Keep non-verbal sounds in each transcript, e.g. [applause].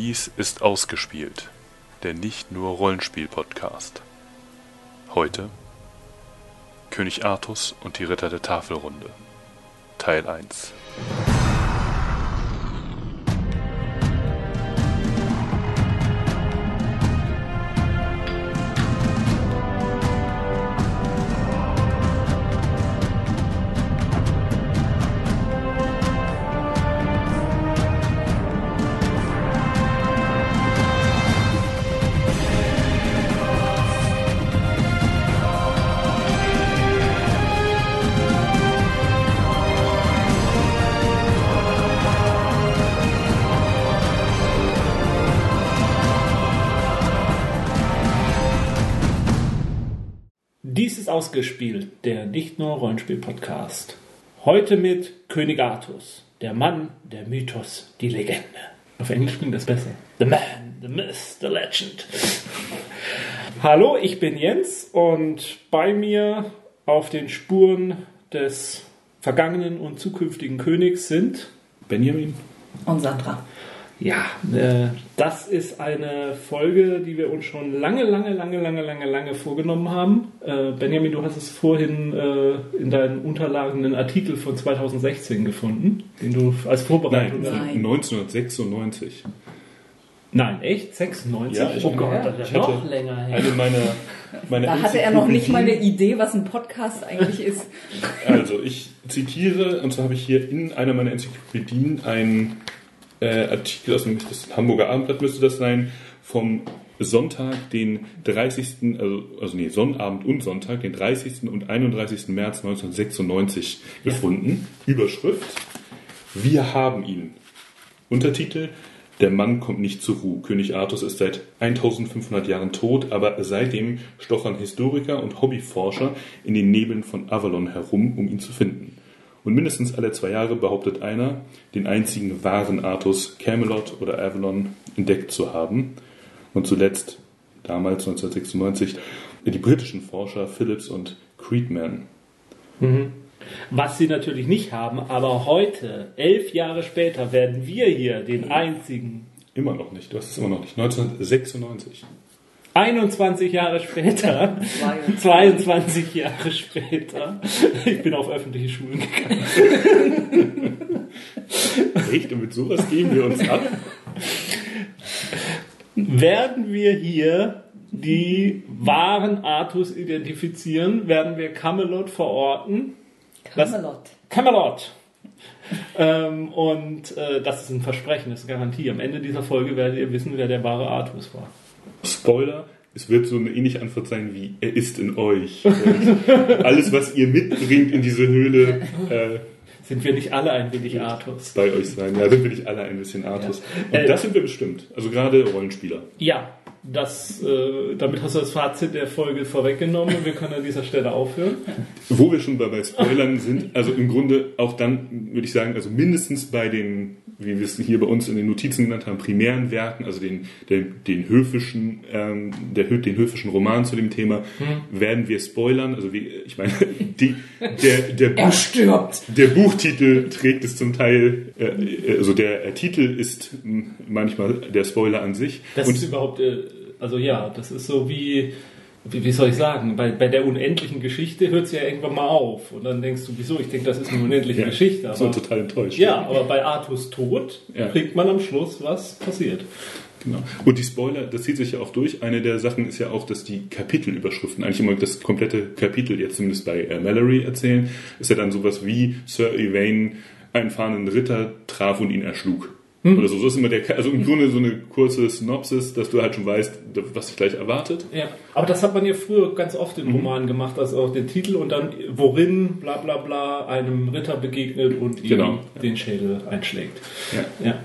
Dies ist ausgespielt, der nicht nur Rollenspiel-Podcast. Heute König Artus und die Ritter der Tafelrunde, Teil 1. ausgespielt, der nicht nur Rollenspiel-Podcast. Heute mit König Artus, der Mann, der Mythos, die Legende. Auf Englisch klingt das besser. The Man, the Myth, the Legend. Hallo, ich bin Jens und bei mir auf den Spuren des vergangenen und zukünftigen Königs sind Benjamin. Und Sandra. Ja, äh, das ist eine Folge, die wir uns schon lange, lange, lange, lange, lange, lange vorgenommen haben. Äh, Benjamin, du hast es vorhin äh, in deinen Unterlagen einen Artikel von 2016 gefunden, den du als Vorbereitung. Nein. 1996. Nein, echt? 96? Ja, ich- oh Gott, das ich ist noch länger her. Eine meiner, meiner Da hatte er noch nicht mal eine Idee, was ein Podcast eigentlich ist. Also ich zitiere, und zwar habe ich hier in einer meiner Enzyklopädien einen äh, Artikel aus dem das Hamburger Abendblatt müsste das sein, vom Sonntag, den 30., also, also nee, Sonnabend und Sonntag, den 30. und 31. März 1996 gefunden. Überschrift, wir haben ihn. Untertitel, der Mann kommt nicht zur Ruhe. König Artus ist seit 1500 Jahren tot, aber seitdem stochern Historiker und Hobbyforscher in den Nebeln von Avalon herum, um ihn zu finden. Und mindestens alle zwei Jahre behauptet einer, den einzigen wahren Artus Camelot oder Avalon entdeckt zu haben. Und zuletzt, damals 1996, die britischen Forscher Phillips und Creedman. Was sie natürlich nicht haben, aber heute, elf Jahre später, werden wir hier den einzigen, Immer noch nicht, du hast es immer noch nicht. 1996. 21 Jahre später, 22 Jahre später, ich bin auf öffentliche Schulen gegangen, Echt? Und mit sowas geben wir uns ab? werden wir hier die wahren Artus identifizieren, werden wir Camelot verorten. Das- Camelot. Camelot. ähm, und äh, das ist ein Versprechen, das ist eine Garantie. Am Ende dieser Folge werdet ihr wissen, wer der wahre Artus war. Spoiler, es wird so eine ähnliche Antwort sein wie, er ist in euch. Und alles, was ihr mitbringt in diese Höhle, äh, Sind wir nicht alle ein wenig Artus? bei euch sein. Ja, sind wir nicht alle ein bisschen Artus. Ja. Und Äh, das sind wir bestimmt. Also gerade Rollenspieler. Ja, das, äh, damit hast du das Fazit der Folge vorweggenommen und wir können an dieser Stelle aufhören. Wo wir schon bei, bei Spoilern sind, also im Grunde auch dann, würde ich sagen, also mindestens bei den, wie wir es hier bei uns in den Notizen genannt haben, primären Werken, also den, den, den höfischen, ähm, der, den höfischen Roman zu dem Thema, werden wir spoilern. Also wie, ich meine, die, der, der, Er Buch, stirbt. der Buchtitel trägt es zum Teil, äh, also der äh, Titel ist mh, manchmal der Spoiler an sich. Das ist überhaupt, äh, also ja, das ist so wie, wie, wie soll ich sagen, bei, bei der unendlichen Geschichte hört es ja irgendwann mal auf. Und dann denkst du, wieso? Ich denke, das ist eine unendliche Geschichte. so Aber, total enttäuscht. ja, aber bei Artus Tod Ja. kriegt man am Schluss, was passiert. Genau. Und die Spoiler, das zieht sich ja auch durch. Eine der Sachen ist ja auch, dass die Kapitelüberschriften eigentlich immer das komplette Kapitel, jetzt zumindest bei äh, Mallory erzählen, ist ja dann sowas wie Sir Yvain einen fahrenden Ritter traf und ihn erschlug. Oder so. So ist immer der, also im Grunde so eine kurze Synopsis, dass du halt schon weißt, was dich gleich erwartet. Ja, aber das hat man ja früher ganz oft in Romanen gemacht, also auch den Titel und dann worin bla bla bla einem Ritter begegnet und ihm Genau. den Schädel einschlägt. Ja. Ja.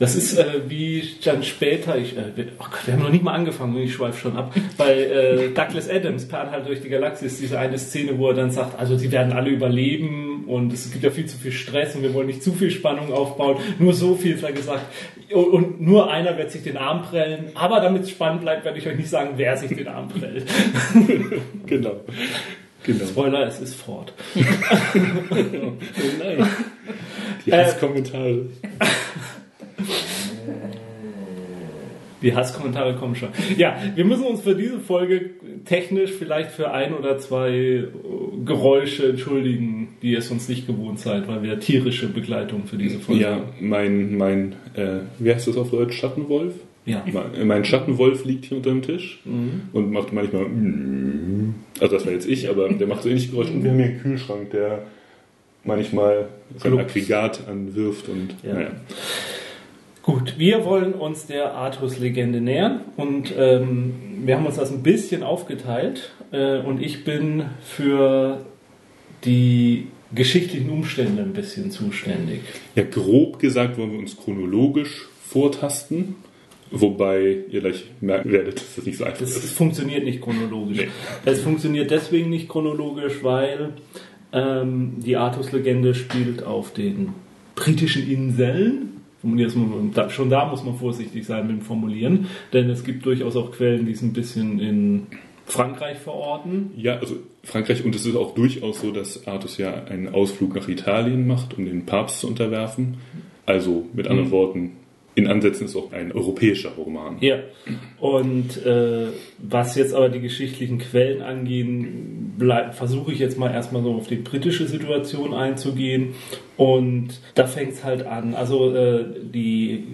Das ist äh, wie dann später, ich, äh, wir, oh Gott, wir haben noch nicht mal angefangen, ich schweife schon ab. Bei äh, Douglas Adams, Per Anhalt durch die Galaxie, ist diese eine Szene, wo er dann sagt, also sie werden alle überleben und es gibt ja viel zu viel Stress und wir wollen nicht zu viel Spannung aufbauen. Nur so viel ist er gesagt. Und, und nur einer wird sich den Arm prellen. Aber damit es spannend bleibt, werde ich euch nicht sagen, wer sich den Arm prellt. [laughs] Genau. Genau. Spoiler, es ist Ford. [laughs] [laughs] Die Hasskommentare. Die Hasskommentare kommen schon. Ja, wir müssen uns für diese Folge technisch vielleicht für ein oder zwei äh, Geräusche entschuldigen, die ihr sonst nicht gewohnt seid, weil wir tierische Begleitung für diese Folge Ja, mein, mein äh, wie heißt das auf Deutsch? Schattenwolf? Ja. Mein, mein Schattenwolf liegt hier unter dem Tisch und macht manchmal. Also, das war jetzt ich, aber der macht so ähnliche Geräusche. Und wir haben hier einen Kühlschrank, der manchmal sein. Aggregat anwirft und. Ja. Naja. Gut, wir wollen uns der Artus-Legende nähern und ähm, wir haben uns das ein bisschen aufgeteilt äh, und ich bin für die geschichtlichen Umstände ein bisschen zuständig. Ja, grob gesagt wollen wir uns chronologisch vortasten, wobei ihr gleich merken werdet, dass das nicht so einfach Das ist. funktioniert nicht chronologisch. Nee. Es funktioniert deswegen nicht chronologisch, weil ähm, die Artus-Legende spielt auf den britischen Inseln. Da- Schon da muss man vorsichtig sein mit dem Formulieren, denn es gibt durchaus auch Quellen, die es ein bisschen in Frankreich verorten. Ja, also Frankreich, und es ist auch durchaus so, dass Artus ja einen Ausflug nach Italien macht, um den Papst zu unterwerfen. Also mit anderen Mhm. Worten, in Ansätzen ist auch ein europäischer Roman. Ja, und äh, was jetzt aber die geschichtlichen Quellen angehen, versuche ich jetzt mal erstmal so auf die britische Situation einzugehen. Und da fängt es halt an. Also äh, die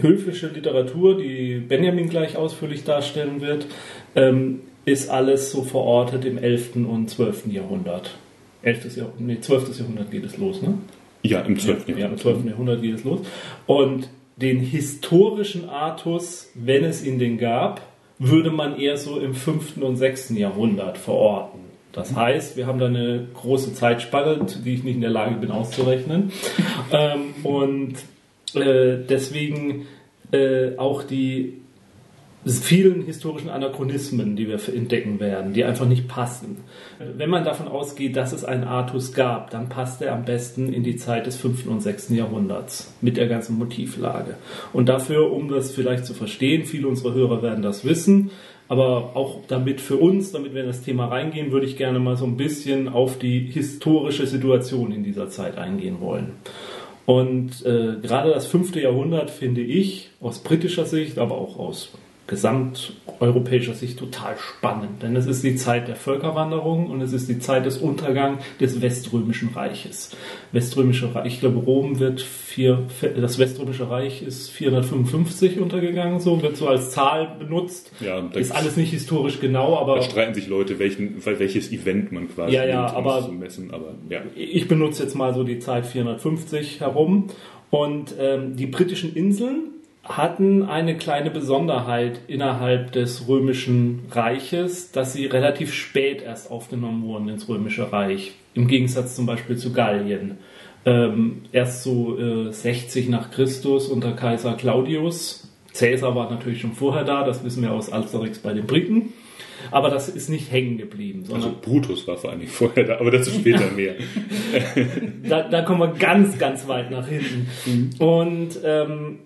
höfische Literatur, die Benjamin gleich ausführlich darstellen wird, ähm, ist alles so verortet im 11. und 12. Jahrhundert. 11. Jahrhundert, nee, 12. Jahrhundert geht es los, ne? Ja, im 12. Ja, im Jahrhundert. 12. Jahrhundert geht es los. Und den historischen Artus, wenn es ihn denn gab, würde man eher so im 5. und 6. Jahrhundert verorten. Das heißt, wir haben da eine große Zeitspanne, die ich nicht in der Lage bin auszurechnen. [laughs] ähm, und äh, deswegen äh, auch die vielen historischen Anachronismen, die wir entdecken werden, die einfach nicht passen. Wenn man davon ausgeht, dass es einen Artus gab, dann passt er am besten in die Zeit des 5. und 6. Jahrhunderts mit der ganzen Motivlage. Und dafür, um das vielleicht zu verstehen, viele unserer Hörer werden das wissen, aber auch damit für uns, damit wir in das Thema reingehen, würde ich gerne mal so ein bisschen auf die historische Situation in dieser Zeit eingehen wollen. Und äh, gerade das fünfte Jahrhundert finde ich aus britischer Sicht, aber auch aus gesamteuropäischer Sicht total spannend. Denn es ist die Zeit der Völkerwanderung und es ist die Zeit des Untergangs des Weströmischen Reiches. Weströmische Reich, ich glaube, Rom wird vier, das Weströmische Reich ist 455 untergegangen, so wird so als Zahl benutzt. Ja, da ist alles nicht historisch genau, aber Da streiten sich Leute, welchen, welches Event man quasi Ja, ja, nimmt, um aber- zu messen. Aber ja, ich benutze jetzt mal so die Zeit 450 herum. Und ähm, die britischen Inseln hatten eine kleine Besonderheit innerhalb des römischen Reiches, dass sie relativ spät erst aufgenommen wurden ins römische Reich. Im Gegensatz zum Beispiel zu Gallien. Ähm, erst so äh, 60 nach Christus unter Kaiser Claudius. Caesar war natürlich schon vorher da, das wissen wir aus Asterix bei den Briten. Aber das ist nicht hängen geblieben, also Brutus war vor Dingen vorher da, aber dazu später [laughs] mehr. da, da kommen wir ganz, ganz weit nach hinten. Und ähm,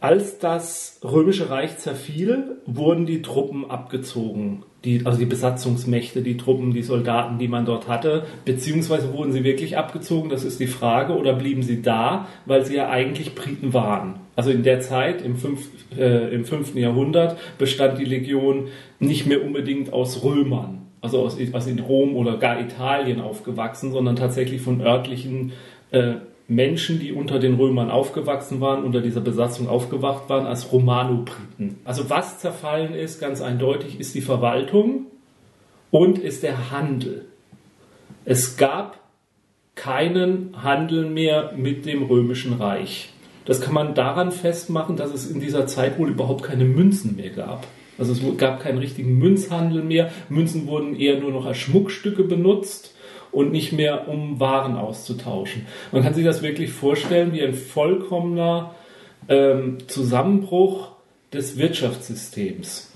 als das Römische Reich zerfiel, wurden die Truppen abgezogen. Die, also die Besatzungsmächte, die Truppen, die Soldaten, die man dort hatte, beziehungsweise wurden sie wirklich abgezogen, das ist die Frage, oder blieben sie da, weil sie ja eigentlich Briten waren. Also in der Zeit, im, fünf, äh, im 5. Jahrhundert, bestand die Legion nicht mehr unbedingt aus Römern, also aus, aus in Rom oder gar Italien aufgewachsen, sondern tatsächlich von örtlichen äh, Menschen, die unter den Römern aufgewachsen waren, unter dieser Besatzung aufgewacht waren, als Romano-Briten. Also was zerfallen ist, ganz eindeutig, ist die Verwaltung und ist der Handel. Es gab keinen Handel mehr mit dem Römischen Reich. Das kann man daran festmachen, dass es in dieser Zeit wohl überhaupt keine Münzen mehr gab. Also es gab keinen richtigen Münzhandel mehr. Münzen wurden eher nur noch als Schmuckstücke benutzt und nicht mehr um Waren auszutauschen. Man kann sich das wirklich vorstellen wie ein vollkommener ähm, Zusammenbruch des Wirtschaftssystems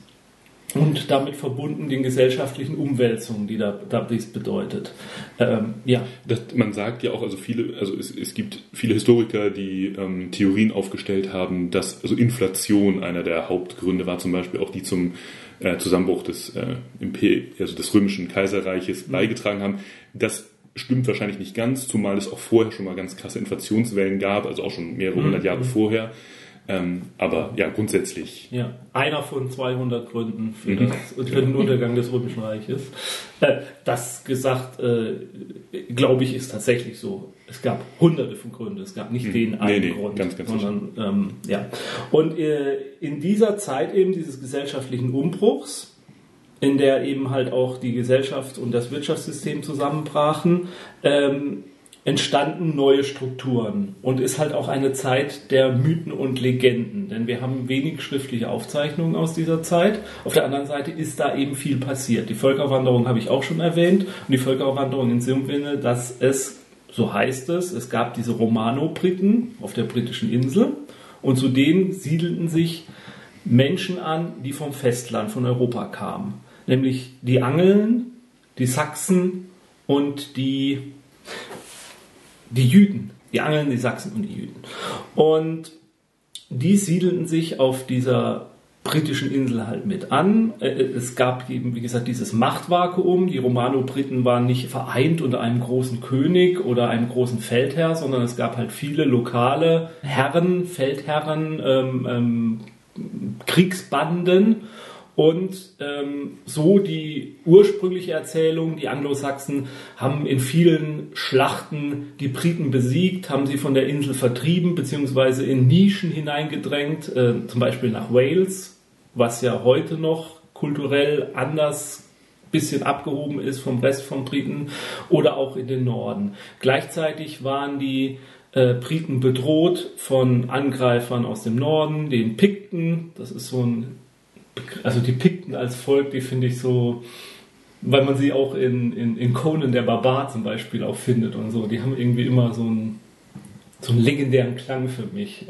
und damit verbunden den gesellschaftlichen Umwälzungen, die da, da dies bedeutet. Ähm, ja, Das, man sagt ja auch, also viele, also es, es gibt viele Historiker, die ähm, Theorien aufgestellt haben, dass also Inflation einer der Hauptgründe war, zum Beispiel auch die zum äh, Zusammenbruch des, äh, Imper also des römischen Kaiserreiches beigetragen haben. Das stimmt wahrscheinlich nicht ganz, zumal es auch vorher schon mal ganz krasse Inflationswellen gab, also auch schon mehrere hundert Jahre vorher. Ähm, aber ja, grundsätzlich. Ja, einer von 200 Gründen für, das, für den Untergang des Römischen Reiches. Äh, das gesagt, äh, glaube ich, ist tatsächlich so. Es gab hunderte von Gründen. Es gab nicht den einen nee, Grund, ganz, ganz sondern ähm, ja. Und äh, in dieser Zeit eben dieses gesellschaftlichen Umbruchs, in der eben halt auch die Gesellschaft und das Wirtschaftssystem zusammenbrachen, ähm, entstanden neue Strukturen und ist halt auch eine Zeit der Mythen und Legenden, denn wir haben wenig schriftliche Aufzeichnungen aus dieser Zeit. Auf der anderen Seite ist da eben viel passiert. Die Völkerwanderung habe ich auch schon erwähnt und die Völkerwanderung in dem Sinne, dass es, so heißt es, es gab diese Romano-Briten auf der britischen Insel und zu denen siedelten sich Menschen an, die vom Festland, von Europa kamen. Nämlich die Angeln, die Sachsen und die die Jüden, die Angeln, die Sachsen und die Jüden. Und die siedelten sich auf dieser britischen Insel halt mit an. Äh, Es gab eben, wie gesagt, dieses Machtvakuum. Die Romano-Briten waren nicht vereint unter einem großen König oder einem großen Feldherr, sondern es gab halt viele lokale Herren, Feldherren, ähm, ähm, Kriegsbanden und ähm, so die ursprüngliche Erzählung, die Anglosachsen haben in vielen Schlachten die Briten besiegt, haben sie von der Insel vertrieben, beziehungsweise in Nischen hineingedrängt, äh, zum Beispiel nach Wales, was ja heute noch kulturell anders bisschen abgehoben ist vom Rest von Briten oder auch in den Norden. Gleichzeitig waren die äh, Briten bedroht von Angreifern aus dem Norden, den Pikten, das ist so ein also die Pikten als Volk, die finde ich so, weil man sie auch in, in, in Conan der Barbar zum Beispiel auch findet und so, die haben irgendwie immer so einen, so einen legendären Klang für mich.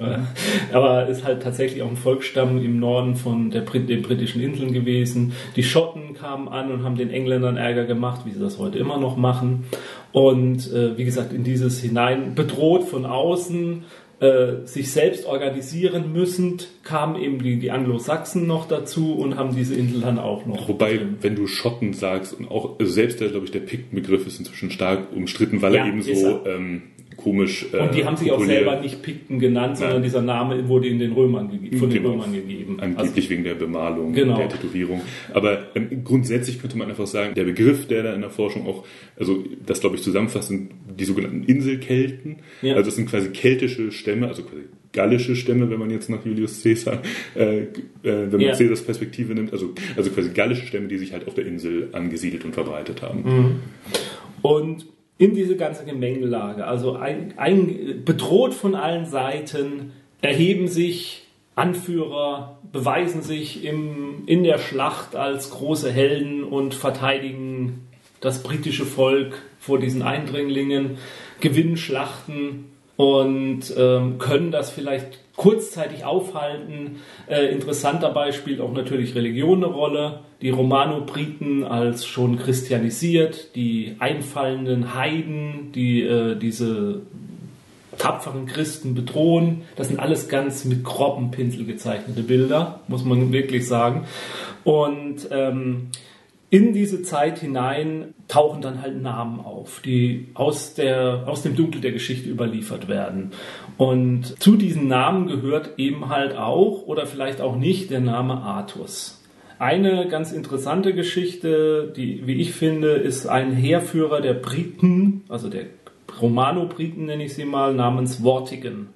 Aber ist halt tatsächlich auch ein Volksstamm im Norden von der den britischen Inseln gewesen. Die Schotten kamen an und haben den Engländern Ärger gemacht, wie sie das heute immer noch machen. Und äh, wie gesagt, in dieses hinein bedroht von außen, äh, sich selbst organisieren müssend, kamen eben die, die Anglo-Sachsen noch dazu und haben diese Insel dann auch noch. Wobei, wenn du Schotten sagst und auch äh, selbst der, glaube ich, der Pikten-Begriff ist inzwischen stark umstritten, weil Ja, er eben so ähm, komisch. Äh, Und die haben sich auch selber nicht Pikten genannt, sondern Nein. dieser Name wurde in den Römern von den Genau. Römern gegeben. Angeblich wegen der Bemalung, Genau. der Tätowierung. Aber ähm, grundsätzlich könnte man einfach sagen, der Begriff, der da in der Forschung auch, also das glaube ich zusammenfasst, sind die sogenannten Inselkelten. Ja. Also es sind quasi keltische Stämme, also quasi gallische Stämme, wenn man jetzt nach Julius Caesar, äh, äh, wenn man Ja. Caesars Perspektive nimmt, also, also quasi gallische Stämme, die sich halt auf der Insel angesiedelt und verbreitet haben. Mhm. Und in diese ganze Gemengelage, also ein, ein, bedroht von allen Seiten, erheben sich Anführer, beweisen sich im, in der Schlacht als große Helden und verteidigen das britische Volk vor diesen Eindringlingen, gewinnen Schlachten und ähm, können das vielleicht kurzzeitig aufhalten. Äh, interessant dabei spielt auch natürlich Religion eine Rolle. Die Romano-Briten als schon christianisiert, die einfallenden Heiden, die äh, diese tapferen Christen bedrohen. Das sind alles ganz mit groben Pinsel gezeichnete Bilder, muss man wirklich sagen. Und ähm, in diese Zeit hinein tauchen dann halt Namen auf, die aus, der, aus dem Dunkel der Geschichte überliefert werden. Und zu diesen Namen gehört eben halt auch oder vielleicht auch nicht der Name Artus. Eine ganz interessante Geschichte, die, wie ich finde, ist ein Heerführer der Briten, also der Romano-Briten nenne ich sie mal, namens Vortigern.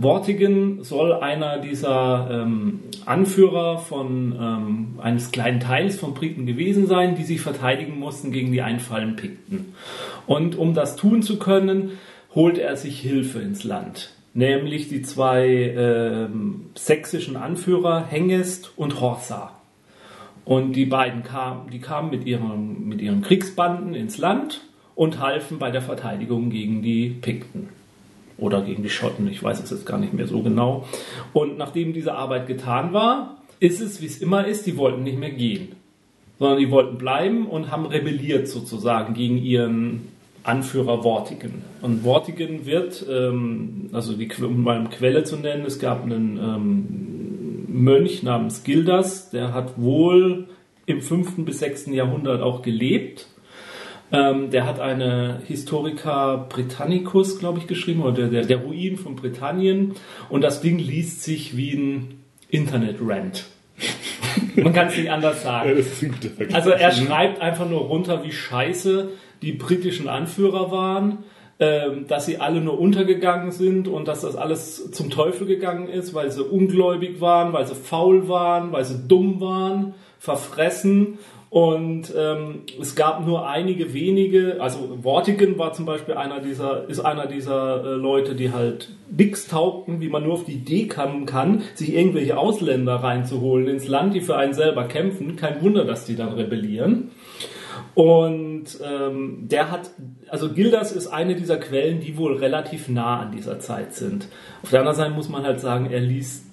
Vortigern soll einer dieser ähm, Anführer von ähm, eines kleinen Teils von Briten gewesen sein, die sich verteidigen mussten gegen die einfallen Pikten. Und um das tun zu können, holt er sich Hilfe ins Land, nämlich die zwei ähm, sächsischen Anführer Hengest und Horsa. Und die beiden kamen, die kamen mit ihren, mit ihren Kriegsbanden ins Land und halfen bei der Verteidigung gegen die Pikten oder gegen die Schotten, ich weiß es jetzt gar nicht mehr so genau. Und nachdem diese Arbeit getan war, ist es, wie es immer ist, die wollten nicht mehr gehen, sondern die wollten bleiben und haben rebelliert sozusagen gegen ihren Anführer Vortigen. Und Vortigen wird, ähm, also die, um mal eine Quelle zu nennen, es gab einen ähm, Mönch namens Gildas, der hat wohl im 5. bis 6. Jahrhundert auch gelebt Ähm, der hat eine Historica Britannicus, glaube ich, geschrieben, oder der, der Ruin von Britannien. Und das Ding liest sich wie ein Internet-Rant. [laughs] Man kann es nicht anders sagen. Also er schreibt einfach nur runter, wie scheiße die britischen Anführer waren, ähm, dass sie alle nur untergegangen sind und dass das alles zum Teufel gegangen ist, weil sie ungläubig waren, weil sie faul waren, weil sie dumm waren, verfressen. Und ähm, es gab nur einige wenige, also Wortigen war zum Beispiel einer dieser, ist einer dieser äh, Leute, die halt nix taugten, wie man nur auf die Idee kommen kann, sich irgendwelche Ausländer reinzuholen ins Land, die für einen selber kämpfen. Kein Wunder, dass die dann rebellieren. Und ähm, der hat, also Gildas ist eine dieser Quellen, die wohl relativ nah an dieser Zeit sind. Auf der anderen Seite muss man halt sagen, er liest,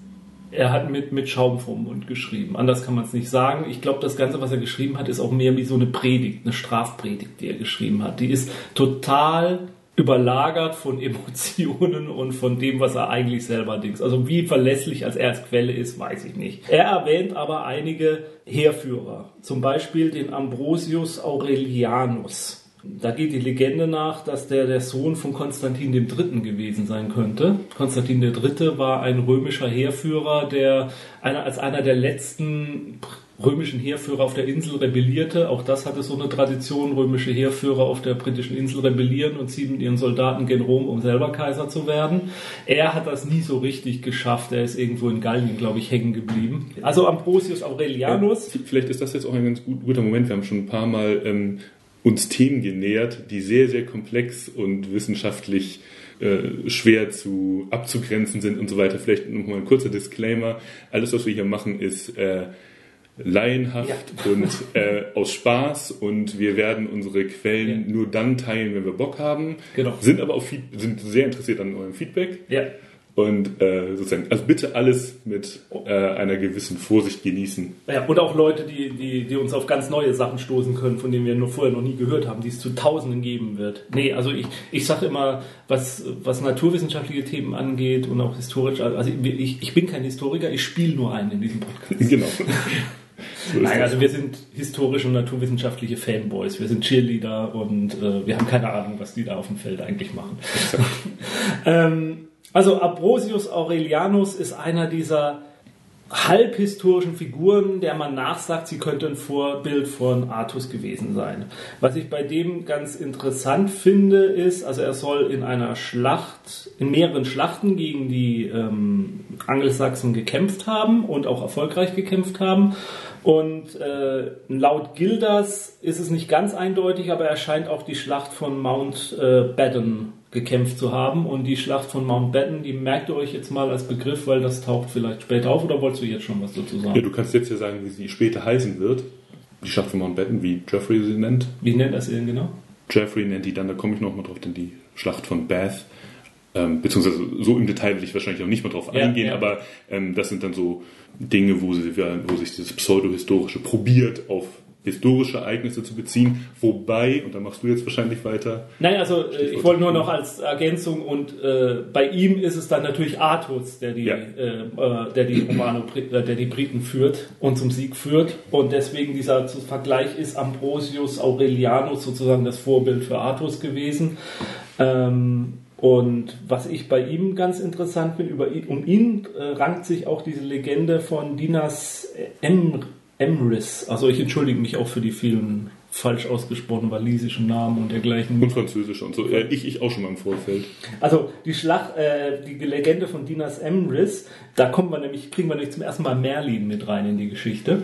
er hat mit, mit Schaum vom Mund geschrieben. Anders kann man es nicht sagen. Ich glaube, das Ganze, was er geschrieben hat, ist auch mehr wie so eine Predigt, eine Strafpredigt, die er geschrieben hat. Die ist total überlagert von Emotionen und von dem, was er eigentlich selber denkt. Also wie verlässlich als er als Quelle ist, weiß ich nicht. Er erwähnt aber einige Heerführer, zum Beispiel den Ambrosius Aurelianus. Da geht die Legende nach, dass der der Sohn von Konstantin III. gewesen sein könnte. Konstantin III. war ein römischer Heerführer, der einer, als einer der letzten römischen Heerführer auf der Insel rebellierte. Auch das hatte so eine Tradition. Römische Heerführer auf der britischen Insel rebellieren und ziehen mit ihren Soldaten gen Rom, um selber Kaiser zu werden. Er hat das nie so richtig geschafft. Er ist irgendwo in Gallien, glaube ich, hängen geblieben. Also Ambrosius Aurelianus. Ja, vielleicht ist das jetzt auch ein ganz gut, guter Moment. Wir haben schon ein paar Mal ähm, uns Themen genähert, die sehr, sehr komplex und wissenschaftlich äh, schwer zu abzugrenzen sind und so weiter. Vielleicht nochmal ein kurzer Disclaimer. Alles, was wir hier machen, ist äh, laienhaft Ja. und äh, aus Spaß und wir werden unsere Quellen Ja. nur dann teilen, wenn wir Bock haben. Genau. Sind aber auch sind sehr interessiert an eurem Feedback Ja, und äh, sozusagen, also bitte alles mit äh, einer gewissen Vorsicht genießen. Ja, und auch Leute, die, die, die uns auf ganz neue Sachen stoßen können, von denen wir nur vorher noch nie gehört haben, die es zu Tausenden geben wird. Nee, also ich, ich sage immer, was, was naturwissenschaftliche Themen angeht und auch historisch, also ich, ich bin kein Historiker, ich spiele nur einen in diesem Podcast. [laughs] Genau. [laughs] So Nein, also wir sind historische und naturwissenschaftliche Fanboys, wir sind Cheerleader und äh, wir haben keine Ahnung, was die da auf dem Feld eigentlich machen. [laughs] Ähm, also Ambrosius Aurelianus ist einer dieser halbhistorischen Figuren, der man nachsagt, sie könnte ein Vorbild von Artus gewesen sein. Was ich bei dem ganz interessant finde, ist, also er soll in einer Schlacht, in mehreren Schlachten gegen die ähm, Angelsachsen gekämpft haben und auch erfolgreich gekämpft haben. Und äh, laut Gildas ist es nicht ganz eindeutig, aber er scheint auch die Schlacht von Mount äh, Baden gekämpft zu haben. Und die Schlacht von Mountbatten, die merkt ihr euch jetzt mal als Begriff, weil das taucht vielleicht später auf. Oder wolltest du jetzt schon was dazu Ja, sagen? du kannst jetzt ja sagen, wie sie später heißen wird. Die Schlacht von Mountbatten, wie Geoffrey sie nennt. Wie nennt das ihr denn genau? Jeffrey nennt die dann, da komme ich nochmal drauf, denn die Schlacht von Bath. Ähm, beziehungsweise so im Detail will ich wahrscheinlich auch nicht mehr drauf Ja, eingehen, ja. aber ähm, das sind dann so Dinge, wo, sie, wo sich dieses Pseudohistorische probiert, auf historische Ereignisse zu beziehen. Wobei, und da machst du jetzt wahrscheinlich weiter, Nein, also äh, ich wollte nur noch als Ergänzung und äh, bei ihm ist es dann natürlich Artus, der die, Ja. äh, äh, der die Romano, äh, der die Briten führt und zum Sieg führt und deswegen dieser Vergleich ist Ambrosius Aurelianus sozusagen das Vorbild für Artus gewesen. Ähm, und was ich bei ihm ganz interessant finde, über ihn, um ihn äh, rankt sich auch diese Legende von Dinas em, Emrys. Also ich entschuldige mich auch für die vielen falsch ausgesprochenen walisischen Namen und dergleichen. und Französisch und so. Äh, ich, ich auch schon mal im Vorfeld. Also die Schlacht, äh, die Legende von Dinas Emrys, da kommt man nämlich, kriegen wir nämlich zum ersten Mal Merlin mit rein in die Geschichte.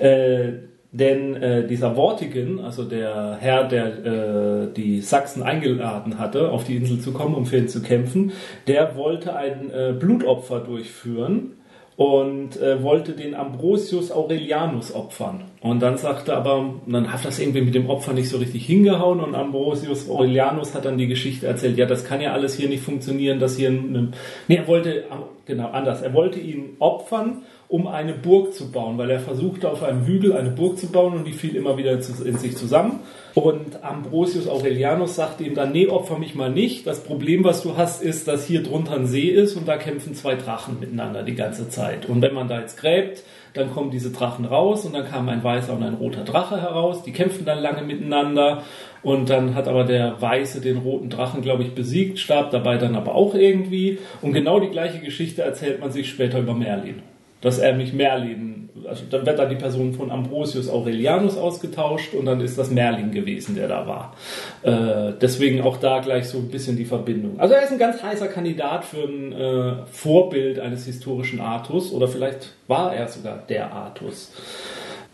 Äh, denn äh, dieser Vortigen, also der Herr, der äh, die Sachsen eingeladen hatte, auf die Insel zu kommen, um für ihn zu kämpfen, der wollte ein äh, Blutopfer durchführen und äh, wollte den Ambrosius Aurelianus opfern. Und dann sagte aber, dann hat das irgendwie mit dem Opfer nicht so richtig hingehauen und Ambrosius Aurelianus hat dann die Geschichte erzählt, ja, das kann ja alles hier nicht funktionieren, dass hier ein, nee, er wollte, genau, anders, er wollte ihn opfern, um eine Burg zu bauen, weil er versuchte auf einem Hügel eine Burg zu bauen und die fiel immer wieder in sich zusammen. Und Ambrosius Aurelianus sagte ihm dann, nee, opfer mich mal nicht. Das Problem, was du hast, ist, dass hier drunter ein See ist und da kämpfen zwei Drachen miteinander die ganze Zeit. Und wenn man da jetzt gräbt, dann kommen diese Drachen raus und dann kam ein weißer und ein roter Drache heraus. Die kämpfen dann lange miteinander und dann hat aber der Weiße den roten Drachen, glaube ich, besiegt, starb dabei dann aber auch irgendwie. Und genau die gleiche Geschichte erzählt man sich später über Merlin dass er mich Merlin, also dann wird da die Person von Ambrosius Aurelianus ausgetauscht und dann ist das Merlin gewesen, der da war. Äh, deswegen auch da gleich so ein bisschen die Verbindung. Also er ist ein ganz heißer Kandidat für ein äh, Vorbild eines historischen Artus oder vielleicht war er sogar der Artus.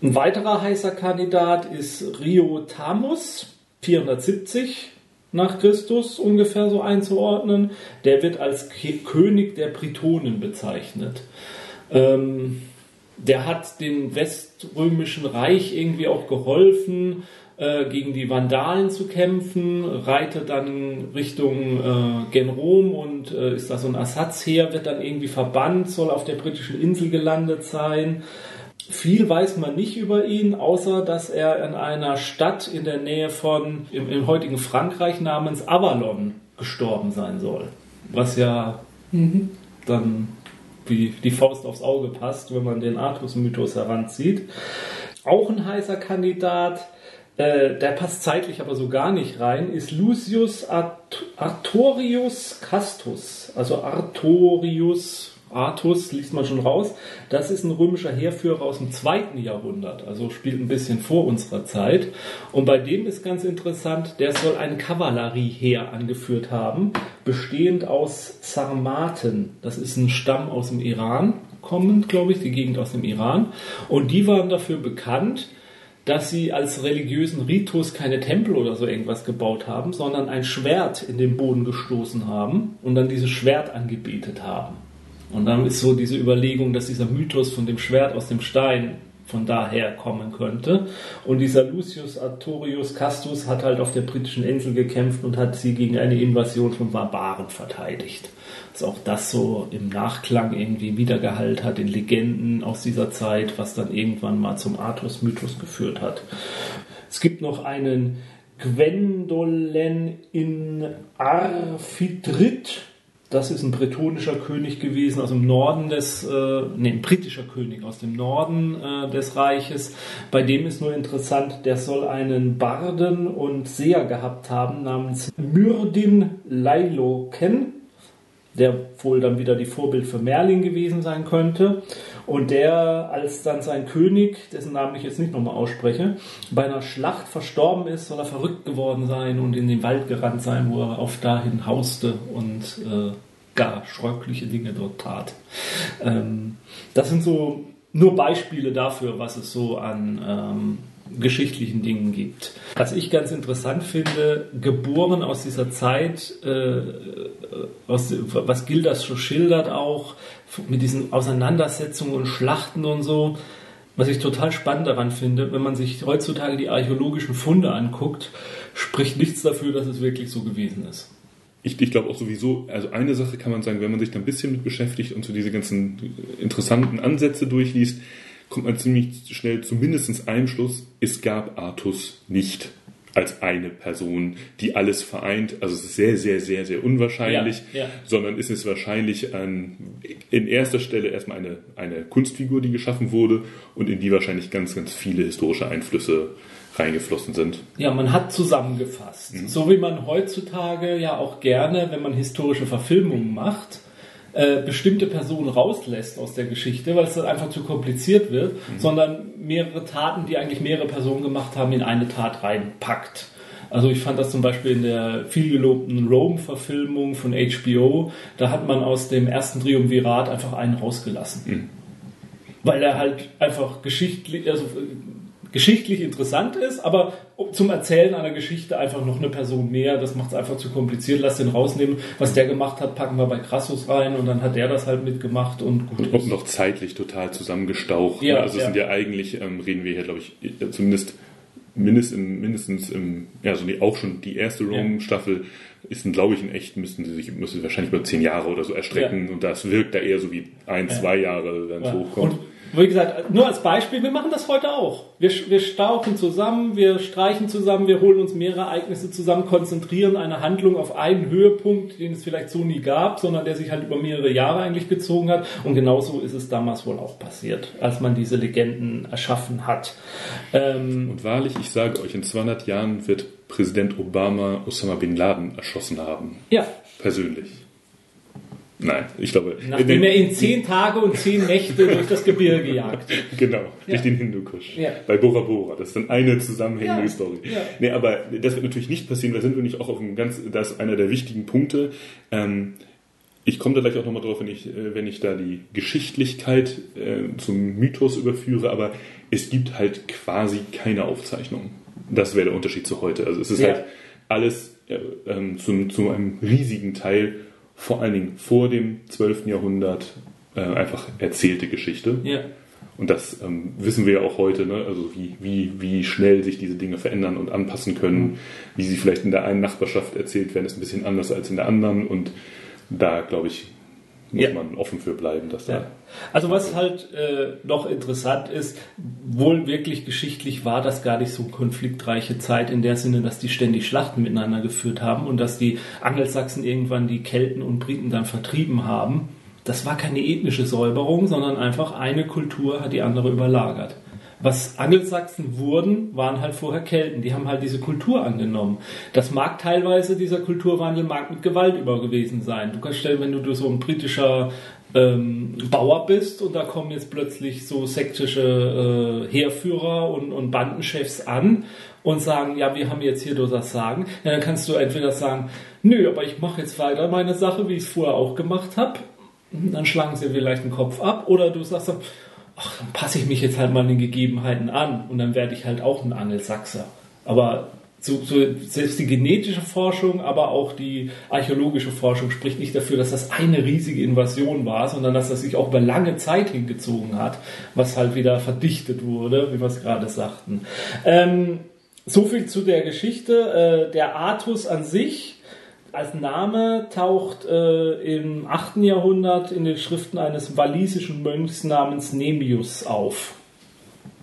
Ein weiterer heißer Kandidat ist Rio Tamus, 470 nach Christus ungefähr so einzuordnen. Der wird als König der Britonen bezeichnet. Ähm, der hat dem Weströmischen Reich irgendwie auch geholfen, äh, gegen die Vandalen zu kämpfen, reitet dann Richtung äh, gen Rom und äh, ist da so ein Ersatzheer, wird dann irgendwie verbannt, soll auf der britischen Insel gelandet sein. Viel weiß man nicht über ihn, außer dass er in einer Stadt in der Nähe von, im, im heutigen Frankreich namens Avalon gestorben sein soll. Was ja mhm. dann wie die Faust aufs Auge passt, wenn man den Artus-Mythos heranzieht. Auch ein heißer Kandidat, äh, der passt zeitlich aber so gar nicht rein, ist Lucius Art Artorius Castus. Also Artorius Artus liest man schon raus. Das ist ein römischer Heerführer aus dem zweiten Jahrhundert, also spielt ein bisschen vor unserer Zeit. Und bei dem ist ganz interessant, der soll ein Kavallerieheer angeführt haben, bestehend aus Sarmaten. Das ist ein Stamm aus dem Iran kommend, glaube ich, die Gegend aus dem Iran. Und die waren dafür bekannt, dass sie als religiösen Ritus keine Tempel oder so irgendwas gebaut haben, sondern ein Schwert in den Boden gestoßen haben und dann dieses Schwert angebetet haben. Und dann ist so diese Überlegung, dass dieser Mythos von dem Schwert aus dem Stein von daher kommen könnte. Und dieser Lucius Artorius Castus hat halt auf der britischen Insel gekämpft und hat sie gegen eine Invasion von Barbaren verteidigt. Dass auch das so im Nachklang irgendwie Wiedergehalt hat in Legenden aus dieser Zeit, was dann irgendwann mal zum Artus-Mythos geführt hat. Es gibt noch einen Gwendolen in Arphidrit, das ist ein bretonischer König gewesen aus dem Norden des, äh, nee, ein britischer König aus dem Norden äh, des Reiches. Bei dem ist nur interessant, der soll einen Barden und Seher gehabt haben namens Myrdin Leiloken der wohl dann wieder die Vorbild für Merlin gewesen sein könnte. Und der, als dann sein König, dessen Namen ich jetzt nicht nochmal ausspreche, bei einer Schlacht verstorben ist, soll er verrückt geworden sein und in den Wald gerannt sein, wo er auf dahin hauste und äh, gar schreckliche Dinge dort tat. Ähm, das sind so nur Beispiele dafür, was es so an ähm, geschichtlichen Dingen gibt. Was ich ganz interessant finde, geboren aus dieser Zeit, äh, aus, was Gildas so schildert auch, mit diesen Auseinandersetzungen und Schlachten und so, was ich total spannend daran finde, wenn man sich heutzutage die archäologischen Funde anguckt, spricht nichts dafür, dass es wirklich so gewesen ist. Ich, ich glaube auch sowieso, also eine Sache kann man sagen, wenn man sich da ein bisschen mit beschäftigt und so diese ganzen interessanten Ansätze durchliest, kommt man ziemlich schnell zumindest einem Schluss, es gab Artus nicht als eine Person, die alles vereint. Also es ist sehr, sehr, sehr, sehr unwahrscheinlich, ja, ja. sondern ist es wahrscheinlich an, in erster Stelle erstmal eine, eine Kunstfigur, die geschaffen wurde und in die wahrscheinlich ganz, ganz viele historische Einflüsse reingeflossen sind. Ja, man hat zusammengefasst. Mhm. So wie man heutzutage ja auch gerne, wenn man historische Verfilmungen macht, äh, bestimmte Personen rauslässt aus der Geschichte, weil es dann einfach zu kompliziert wird, mhm. sondern mehrere Taten, die eigentlich mehrere Personen gemacht haben, in eine Tat reinpackt. Also ich fand das zum Beispiel in der vielgelobten Rome-Verfilmung von HBO, da hat man aus dem ersten Triumvirat einfach einen rausgelassen. Mhm. Weil er halt einfach geschichtlich, also geschichtlich interessant ist, aber zum Erzählen einer Geschichte einfach noch eine Person mehr, das macht es einfach zu kompliziert. Lass den rausnehmen. Was der gemacht hat, packen wir bei Crassus rein und dann hat der das halt mitgemacht und gut. Und, noch zeitlich total zusammengestaucht. Ja, also ja. sind ja eigentlich, ähm, reden wir hier, glaube ich, zumindest mindestens, mindestens im, ja, so die, auch schon die erste Rome-Staffel ist, glaube ich, in echt, müssten sie sich, müssen sie wahrscheinlich über zehn Jahre oder so erstrecken ja. und das wirkt da eher so wie ein, zwei Jahre, wenn es hochkommt. Und Wie gesagt, nur als Beispiel, wir machen das heute auch. Wir, wir stauchen zusammen, wir streichen zusammen, wir holen uns mehrere Ereignisse zusammen, konzentrieren eine Handlung auf einen Höhepunkt, den es vielleicht so nie gab, sondern der sich halt über mehrere Jahre eigentlich gezogen hat. Und genauso ist es damals wohl auch passiert, als man diese Legenden erschaffen hat. Ähm, Und wahrlich, ich sage euch, in 200 Jahren wird Präsident Obama Osama Bin Laden erschossen haben. ja, Persönlich. Nein, ich glaube. nachdem er ihn zehn Tage und zehn Nächte durch das Gebirge jagt. Genau, durch Ja. den Hindukusch. Ja. Bei Bora Bora. Das ist dann eine zusammenhängende Ja. Story. Ja. Nee, aber das wird natürlich nicht passieren, da sind wir nicht auch auf einem ganz, das ist einer der wichtigen Punkte. Ähm, ich komme da gleich auch nochmal drauf, wenn ich, äh, wenn ich da die Geschichtlichkeit äh, zum Mythos überführe, aber es gibt halt quasi keine Aufzeichnung. Das wäre der Unterschied zu heute. Also es ist halt alles äh, ähm, zum, zu einem riesigen Teil, vor allen Dingen vor dem 12. Jahrhundert, äh, einfach erzählte Geschichte. Ja. Und das ähm, wissen wir ja auch heute, ne? also wie, wie, wie schnell sich diese Dinge verändern und anpassen können, wie sie vielleicht in der einen Nachbarschaft erzählt werden, ist ein bisschen anders als in der anderen. Und da, glaube ich, muss Ja. man offen für bleiben, dass da. Also was halt äh, noch interessant ist, wohl wirklich geschichtlich war das gar nicht so konfliktreiche Zeit in der Sinne, dass die ständig Schlachten miteinander geführt haben und dass die Angelsachsen irgendwann die Kelten und Briten dann vertrieben haben. Das war keine ethnische Säuberung, sondern einfach eine Kultur hat die andere überlagert. Was Angelsachsen wurden, waren halt vorher Kelten. Die haben halt diese Kultur angenommen. Das mag teilweise, dieser Kulturwandel mag mit Gewalt über gewesen sein. Du kannst stellen, wenn du so ein britischer ähm, Bauer bist und da kommen jetzt plötzlich so sektische äh, Heerführer und, und Bandenchefs an und sagen, ja, wir haben jetzt hier nur das Sagen, ja, dann kannst du entweder sagen, nö, aber ich mache jetzt weiter meine Sache, wie ich es vorher auch gemacht habe. Dann schlagen sie vielleicht den Kopf ab oder du sagst dann, ach, dann passe ich mich jetzt halt mal den Gegebenheiten an und dann werde ich halt auch ein Angelsachser. Aber so, so, selbst die genetische Forschung, aber auch die archäologische Forschung spricht nicht dafür, dass das eine riesige Invasion war, sondern dass das sich auch über lange Zeit hingezogen hat, was halt wieder verdichtet wurde, wie wir es gerade sagten. Ähm, so viel zu der Geschichte. Äh, der Artus an sich als Name taucht äh, im 8. Jahrhundert in den Schriften eines walisischen Mönchs namens Nemius auf.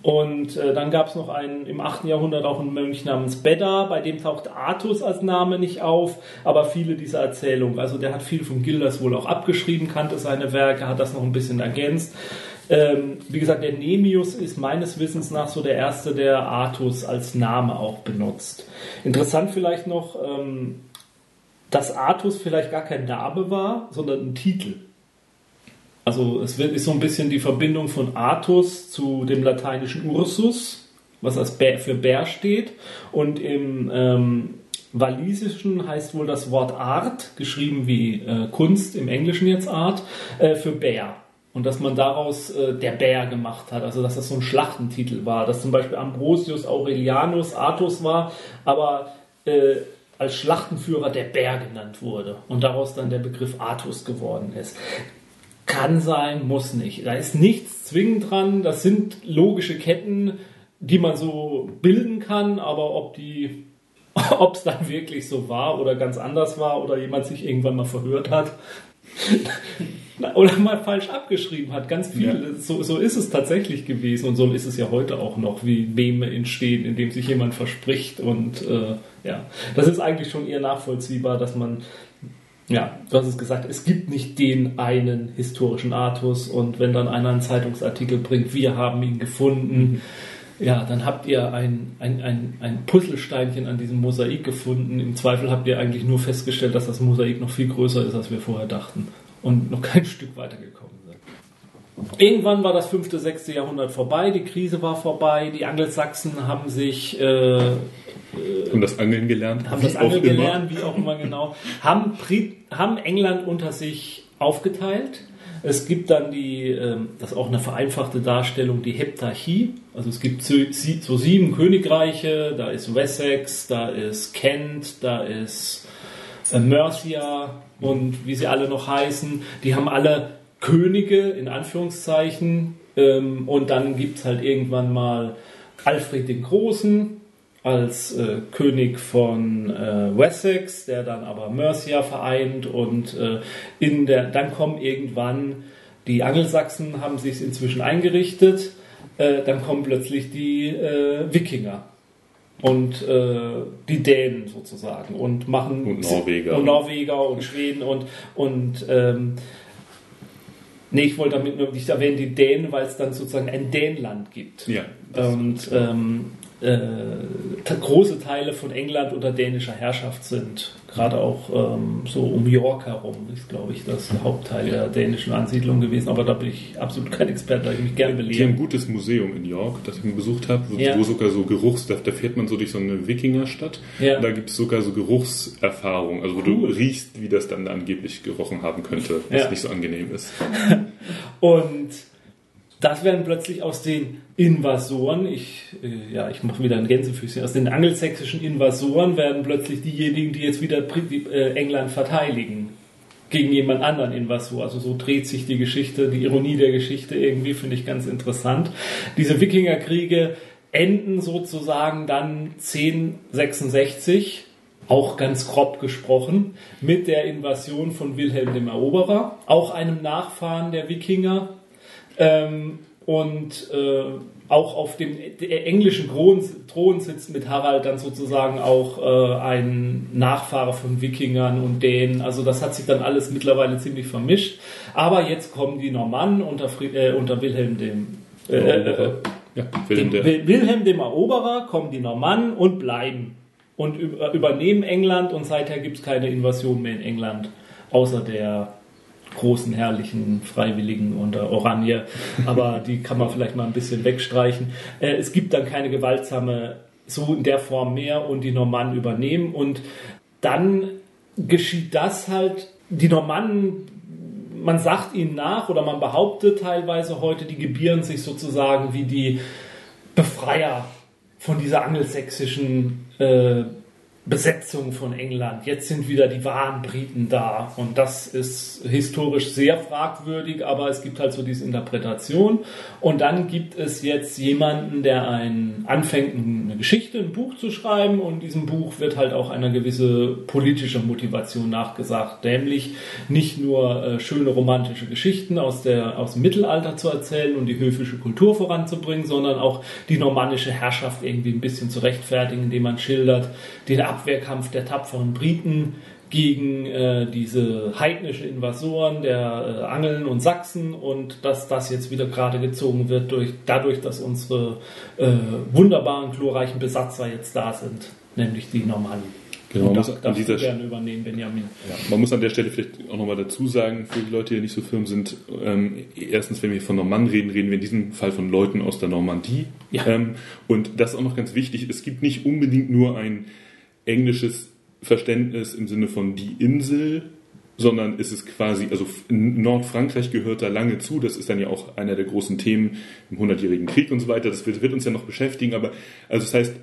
Und äh, dann gab es noch einen im 8. Jahrhundert auch einen Mönch namens Beda, bei dem taucht Artus als Name nicht auf, aber viele dieser Erzählungen. Also der hat viel von Gilders wohl auch abgeschrieben, kannte seine Werke, hat das noch ein bisschen ergänzt. Ähm, wie gesagt, der Nemius ist meines Wissens nach so der erste, der Artus als Name auch benutzt. Interessant vielleicht noch, ähm, dass Artus vielleicht gar kein Name war, sondern ein Titel. Also es ist so ein bisschen die Verbindung von Artus zu dem lateinischen Ursus, was als Bär, für Bär steht. Und im ähm, Walisischen heißt wohl das Wort Art, geschrieben wie äh, Kunst, im Englischen jetzt Art, äh, für Bär. Und dass man daraus äh, der Bär gemacht hat, also dass das so ein Schlachtentitel war, dass zum Beispiel Ambrosius Aurelianus Artus war, aber äh, als Schlachtenführer der Bär genannt wurde und daraus dann der Begriff Artus geworden ist. Kann sein, muss nicht. Da ist nichts zwingend dran. Das sind logische Ketten, die man so bilden kann, aber ob die, [laughs] ob es dann wirklich so war oder ganz anders war oder jemand sich irgendwann mal verhört hat [laughs] oder mal falsch abgeschrieben hat. Ganz viel. Ja. So, so ist es tatsächlich gewesen und so ist es ja heute auch noch, wie Meme entstehen, indem sich jemand verspricht und äh, ja, das ist eigentlich schon eher nachvollziehbar, dass man ja, du hast es gesagt, es gibt nicht den einen historischen Artus und wenn dann einer einen Zeitungsartikel bringt, wir haben ihn gefunden, ja, dann habt ihr ein, ein, ein, ein Puzzlesteinchen an diesem Mosaik gefunden. Im Zweifel habt ihr eigentlich nur festgestellt, dass das Mosaik noch viel größer ist, als wir vorher dachten und noch kein Stück weitergekommen sind. Irgendwann war das fünfte, sechste Jahrhundert vorbei, die Krise war vorbei, die Angelsachsen haben sich äh, Und das Angeln gelernt. haben das Angeln gelernt, wie auch immer genau, haben, Pri- haben England unter sich aufgeteilt. Es gibt dann die, ähm, das ist auch eine vereinfachte Darstellung, die Heptarchie. Also es gibt so sieben Königreiche, da ist Wessex, da ist Kent, da ist äh, Mercia und wie sie alle noch heißen. Die haben alle Könige in Anführungszeichen ähm, und dann gibt es halt irgendwann mal Alfred den Großen, als äh, König von äh, Wessex, der dann aber Mercia vereint und äh, in der, dann kommen irgendwann die Angelsachsen haben sich inzwischen eingerichtet. Äh, dann kommen plötzlich die äh, Wikinger und äh, die Dänen sozusagen und machen Und Norweger. und Norweger und Schweden und und ähm, nee, ich wollte damit nur nicht erwähnen die Dänen, weil es dann sozusagen ein Dänland gibt. Ja. Und ähm, äh, große Teile von England unter dänischer Herrschaft sind. Gerade auch ähm, so um York herum ist, glaube ich, das Hauptteil der dänischen Ansiedlung gewesen. Aber da bin ich absolut kein Experte, da ich mich gern Die haben ein gutes Museum in York, das ich besucht habe, wo, Ja. sogar so Geruchs, da, fährt man so durch so eine Wikingerstadt. Ja. Und da gibt es sogar so Geruchserfahrung, also wo du Cool. riechst, wie das dann angeblich gerochen haben könnte, was Ja. nicht so angenehm ist. [laughs] Und das werden plötzlich aus den Invasoren, ich, äh, ja, ich mache wieder ein Gänsefüßchen, aus den angelsächsischen Invasoren werden plötzlich diejenigen, die jetzt wieder äh, England verteidigen gegen jemand anderen Invasor. Also so dreht sich die Geschichte, die Ironie der Geschichte irgendwie, finde ich ganz interessant. Diese Wikingerkriege enden sozusagen dann 1066, auch ganz grob gesprochen, mit der Invasion von Wilhelm dem Eroberer, auch einem Nachfahren der Wikinger, ähm, und äh, auch auf dem englischen Thron, sitzt mit Harald dann sozusagen auch äh, ein Nachfahre von Wikingern und Dänen. Also das hat sich dann alles mittlerweile ziemlich vermischt. Aber jetzt kommen die Normannen unter, Fried, äh, unter Wilhelm dem äh, äh, ja, Wilhelm dem, der, Wilhelm dem Eroberer kommen die Normannen und bleiben und über, übernehmen England und seither gibt es keine Invasion mehr in England, außer der großen, herrlichen Freiwilligen unter Oranje. Aber [laughs] die kann man vielleicht mal ein bisschen wegstreichen. Äh, es gibt dann keine gewaltsame so in der Form mehr und die Normannen übernehmen und dann geschieht das halt, die Normannen man sagt ihnen nach oder man behauptet teilweise heute, die gebieren sich sozusagen wie die Befreier von dieser angelsächsischen äh, Besetzung von England. Jetzt sind wieder die wahren Briten da. Und das ist historisch sehr fragwürdig, aber es gibt halt so diese Interpretation. Und dann gibt es jetzt jemanden, der ein, anfängt, eine Geschichte, ein Buch zu schreiben. Und diesem Buch wird halt auch eine gewisse politische Motivation nachgesagt. Nämlich nicht nur äh, schöne romantische Geschichten aus, der, aus dem Mittelalter zu erzählen und die höfische Kultur voranzubringen, sondern auch die normannische Herrschaft irgendwie ein bisschen zu rechtfertigen, indem man schildert den Abwehrkampf der tapferen Briten gegen äh, diese heidnische Invasoren der äh, Angeln und Sachsen und dass das jetzt wieder gerade gezogen wird durch dadurch, dass unsere äh, wunderbaren glorreichen Besatzer jetzt da sind, nämlich die Normannen. Genau, man muss an dieser gerne übernehmen, Benjamin. Man muss an der Stelle vielleicht auch nochmal dazu sagen, für die Leute, die nicht so firm sind, ähm, erstens, wenn wir von Normannen reden, reden wir in diesem Fall von Leuten aus der Normandie. Ja. Ähm, und das ist auch noch ganz wichtig, es gibt nicht unbedingt nur ein englisches Verständnis im Sinne von die Insel, sondern es ist quasi, also Nordfrankreich gehört da lange zu, das ist dann ja auch einer der großen Themen im Hundertjährigen Krieg und so weiter, das wird, wird uns ja noch beschäftigen, aber also das heißt,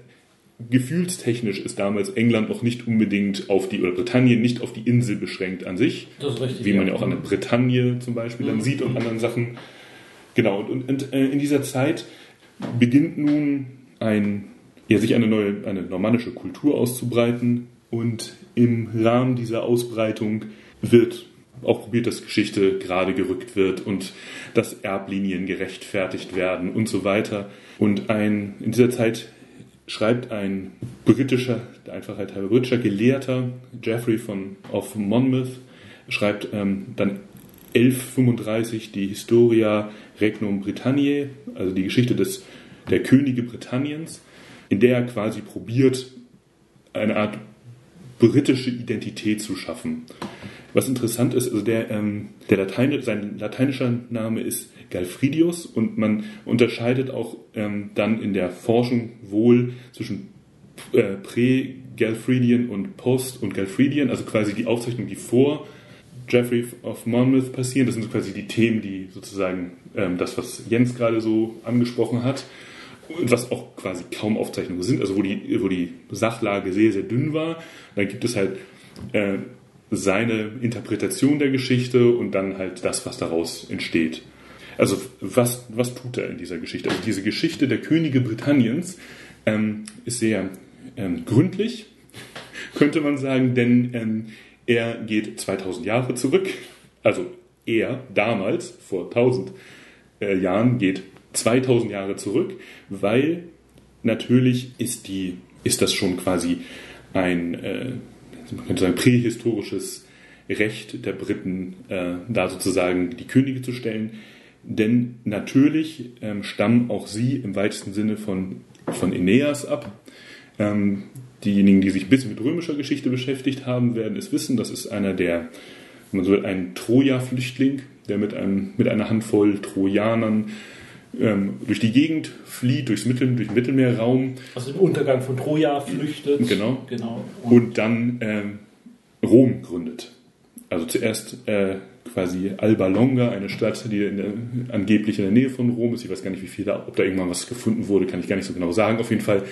gefühlstechnisch ist damals England noch nicht unbedingt auf die, oder Britannien nicht auf die Insel beschränkt an sich, Das ist richtig. wie man ja. auch an der Bretagne zum Beispiel dann sieht und anderen Sachen. Genau, und, und äh, in dieser Zeit beginnt nun ein, ja, sich eine neue, eine normannische Kultur auszubreiten und im Rahmen dieser Ausbreitung wird auch probiert, dass Geschichte gerade gerückt wird und dass Erblinien gerechtfertigt werden und so weiter. Und ein, in dieser Zeit schreibt ein britischer, der Einfachheit halber britischer Gelehrter, Geoffrey von, of Monmouth, schreibt ähm, dann 1135 die Historia Regnum Britanniae, also die Geschichte des, der Könige Britanniens, in der er quasi probiert, eine Art britische Identität zu schaffen. Was interessant ist, also der, ähm, der Latein, sein lateinischer Name ist Galfridius und man unterscheidet auch ähm, dann in der Forschung wohl zwischen äh, Prä-Galfridian und Post- und Galfridian, also quasi die Aufzeichnungen, die vor Geoffrey of Monmouth passieren. Das sind so quasi die Themen, die sozusagen ähm, das, was Jens gerade so angesprochen hat, was auch quasi kaum Aufzeichnungen sind, also wo die, wo die Sachlage sehr, sehr dünn war. Dann gibt es halt äh, seine Interpretation der Geschichte und dann halt das, was daraus entsteht. Also was, was tut er in dieser Geschichte? Also diese Geschichte der Könige Britanniens ähm, ist sehr ähm, gründlich, [laughs] könnte man sagen, denn ähm, er geht 2000 Jahre zurück, also er damals, vor 1000 äh, Jahren, geht 2000 Jahre zurück, weil natürlich ist, die, ist das schon quasi ein, äh, man könnte sagen, prähistorisches Recht der Briten, äh, da sozusagen die Könige zu stellen. Denn natürlich ähm, stammen auch sie im weitesten Sinne von, von Aeneas ab. Ähm, diejenigen, die sich ein bisschen mit römischer Geschichte beschäftigt haben, werden es wissen. Das ist einer der, man so will, ein Troja-Flüchtling, der mit, einem, mit einer Handvoll Trojanern ähm, durch die Gegend flieht, durchs Mittel, durch den Mittelmeerraum. Also im Untergang von Troja flüchtet. Genau. genau. Und dann ähm, Rom gründet. Also zuerst äh, quasi Alba Longa, eine Stadt, die in der, angeblich in der Nähe von Rom ist. Ich weiß gar nicht, wie viel da, ob da irgendwann was gefunden wurde, kann ich gar nicht so genau sagen. Auf jeden Fall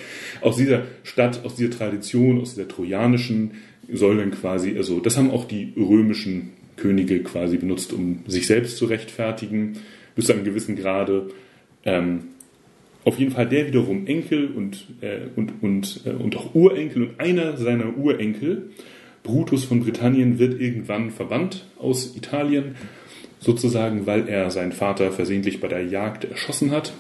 aus dieser Stadt, aus dieser Tradition, aus dieser trojanischen soll dann quasi, also das haben auch die römischen Könige quasi benutzt, um sich selbst zu rechtfertigen, bis zu einem gewissen Grade. Ähm, auf jeden Fall der wiederum Enkel und, äh, und, und, äh, und auch Urenkel und einer seiner Urenkel, Brutus von Britannien, wird irgendwann verbannt aus Italien, sozusagen, weil er seinen Vater versehentlich bei der Jagd erschossen hat.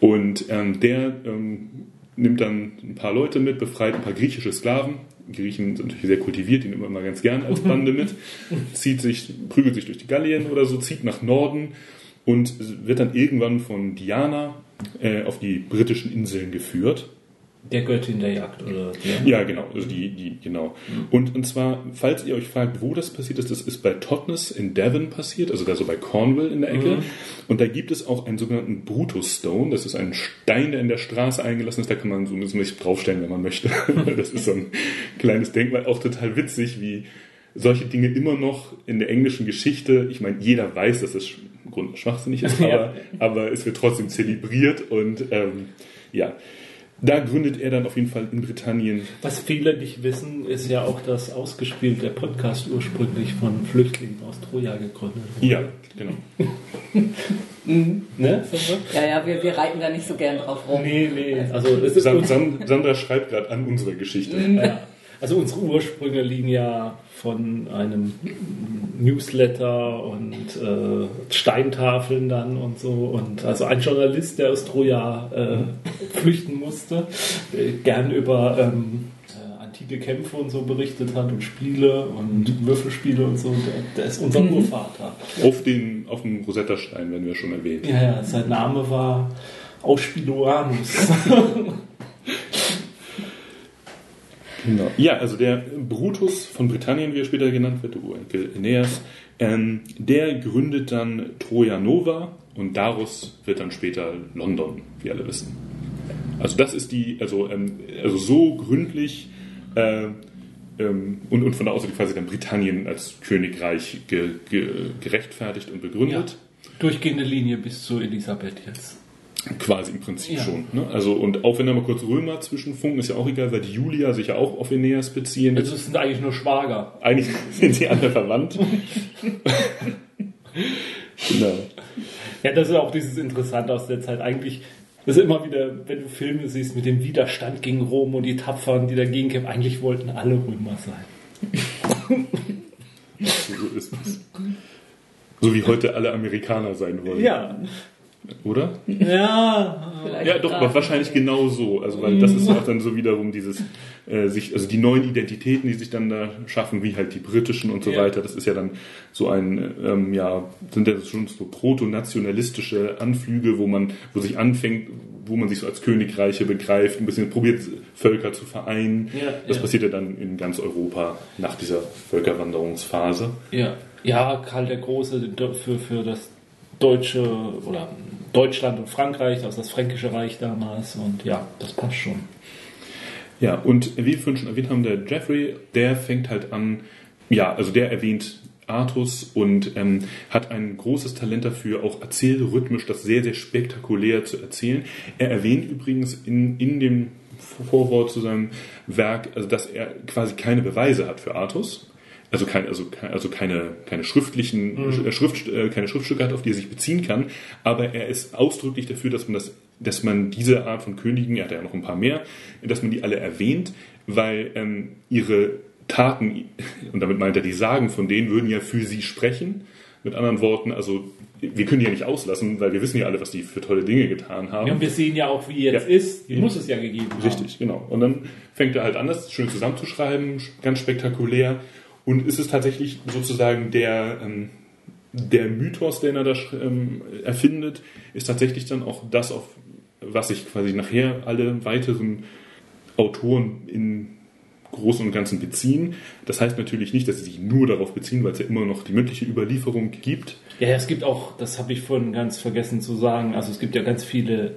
Und ähm, der ähm, nimmt dann ein paar Leute mit, befreit ein paar griechische Sklaven. Die Griechen sind natürlich sehr kultiviert, die nehmen immer ganz gern als Bande mit, [laughs] zieht sich, prügelt sich durch die Gallien oder so, zieht nach Norden und wird dann irgendwann von Diana äh, auf die britischen Inseln geführt. Der Göttin der Jagd, oder? Der? Ja, genau, also die, die, genau. Und, und zwar, falls ihr euch fragt, wo das passiert ist, das ist bei Totnes in Devon passiert, also da so bei Cornwall in der Ecke. Mhm. Und da gibt es auch einen sogenannten Brutus Stone, das ist ein Stein, der in der Straße eingelassen ist, da kann man so ein bisschen draufstellen, wenn man möchte. [laughs] das ist so ein kleines Denkmal, auch total witzig, wie solche Dinge immer noch in der englischen Geschichte, ich meine, jeder weiß, dass es im Grunde schwachsinnig ist, [laughs] aber, Ja. aber es wird trotzdem zelebriert und ähm, ja. Da gründet er dann auf jeden Fall in Britannien Was viele nicht wissen, ist ja auch, dass ausgespielt der Podcast ursprünglich von Flüchtlingen aus Troja gegründet wurde. Ja, genau. [laughs] Ne? Sandra? Ja, ja, wir, wir reiten da nicht so gern drauf rum. Nee, nee. Also, es ist San, San, Sandra schreibt gerade an unserer Geschichte. ja. Also unsere Ursprünge liegen ja von einem Newsletter und äh, Steintafeln dann und so. Und also ein Journalist, der aus Troja äh, flüchten musste, äh, gern über ähm, äh, antike Kämpfe und so berichtet hat und Spiele und Würfelspiele und so. Der, der ist unser Urvater. Auf, den, auf dem Rosetta-Stein werden wir schon erwähnt. Ja, ja, sein Name war Auspiloanus. [laughs] Genau. Ja, also der Brutus von Britannien, wie er später genannt wird, der Urenkel Aeneas, ähm, der gründet dann Troja Nova und daraus wird dann später London, wie alle wissen. Also das ist die, also, ähm, also so gründlich äh, ähm, und, und von da aus wird quasi dann Britannien als Königreich ge, ge, gerechtfertigt und begründet. Durchgehende Linie bis zu Elisabeth jetzt. Quasi im Prinzip Ja. schon. Ne? Also, und auch wenn da mal kurz Römer zwischenfunken, ist ja auch egal, weil die Julia sich ja auch auf Aeneas beziehen. Also es sind eigentlich nur Schwager. Eigentlich [laughs] sind sie alle verwandt. [laughs] genau. Ja, das ist auch dieses Interessante aus der Zeit. Eigentlich das ist immer wieder, wenn du Filme siehst mit dem Widerstand gegen Rom und die Tapferen, die dagegen kämpfen, eigentlich wollten alle Römer sein. [laughs] So ist es. So wie heute alle Amerikaner sein wollen. Ja. Oder? Ja. Vielleicht Ja, doch, aber wahrscheinlich genau so. Also, weil das ist auch dann so wiederum dieses, äh, sich, also die neuen Identitäten, die sich dann da schaffen, wie halt die britischen und so Ja. weiter. Das ist ja dann so ein, ähm, ja, sind ja schon so proto-nationalistische Anflüge, wo man, wo sich anfängt, wo man sich so als Königreiche begreift, ein bisschen probiert, Völker zu vereinen. Ja, das ja. passiert ja dann in ganz Europa nach dieser Völkerwanderungsphase. Ja. Ja, Karl der Große für, für das deutsche oder Deutschland und Frankreich, also das Fränkische Reich damals und ja, das passt schon. Ja, und wie wir schon erwähnt haben, der Jeffrey, der fängt halt an, ja, also der erwähnt Artus und ähm, hat ein großes Talent dafür, auch erzählrhythmisch das sehr, sehr spektakulär zu erzählen. Er erwähnt übrigens in, in dem Vorwort zu seinem Werk, also dass er quasi keine Beweise hat für Artus. Also, kein, also, also keine, keine schriftlichen äh, Schrift, äh, keine Schriftstücke hat, auf die er sich beziehen kann, aber er ist ausdrücklich dafür, dass man das, dass man diese Art von Königen, er hat ja noch ein paar mehr, dass man die alle erwähnt, weil ähm, ihre Taten, [laughs] und damit meint er die Sagen von denen, würden ja für sie sprechen. Mit anderen Worten, also wir können die ja nicht auslassen, weil wir wissen ja alle, was die für tolle Dinge getan haben. Ja, und wir sehen ja auch, wie jetzt Ja. ist. Die muss es ja gegeben haben. Richtig, genau. Und dann fängt er halt an, das schön zusammenzuschreiben, ganz spektakulär. Und es ist tatsächlich sozusagen der, ähm, der Mythos, den er da ähm, erfindet, ist tatsächlich dann auch das, auf was sich quasi nachher alle weiteren Autoren in Großen und Ganzen beziehen. Das heißt natürlich nicht, dass sie sich nur darauf beziehen, weil es ja immer noch die mündliche Überlieferung gibt. Ja, es gibt auch, das habe ich vorhin ganz vergessen zu sagen, also es gibt ja ganz viele,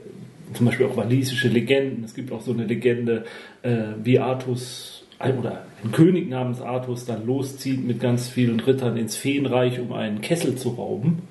zum Beispiel auch walisische Legenden. Es gibt auch so eine Legende, äh, wie Artus oder ein König namens Artus dann loszieht mit ganz vielen Rittern ins Feenreich, um einen Kessel zu rauben.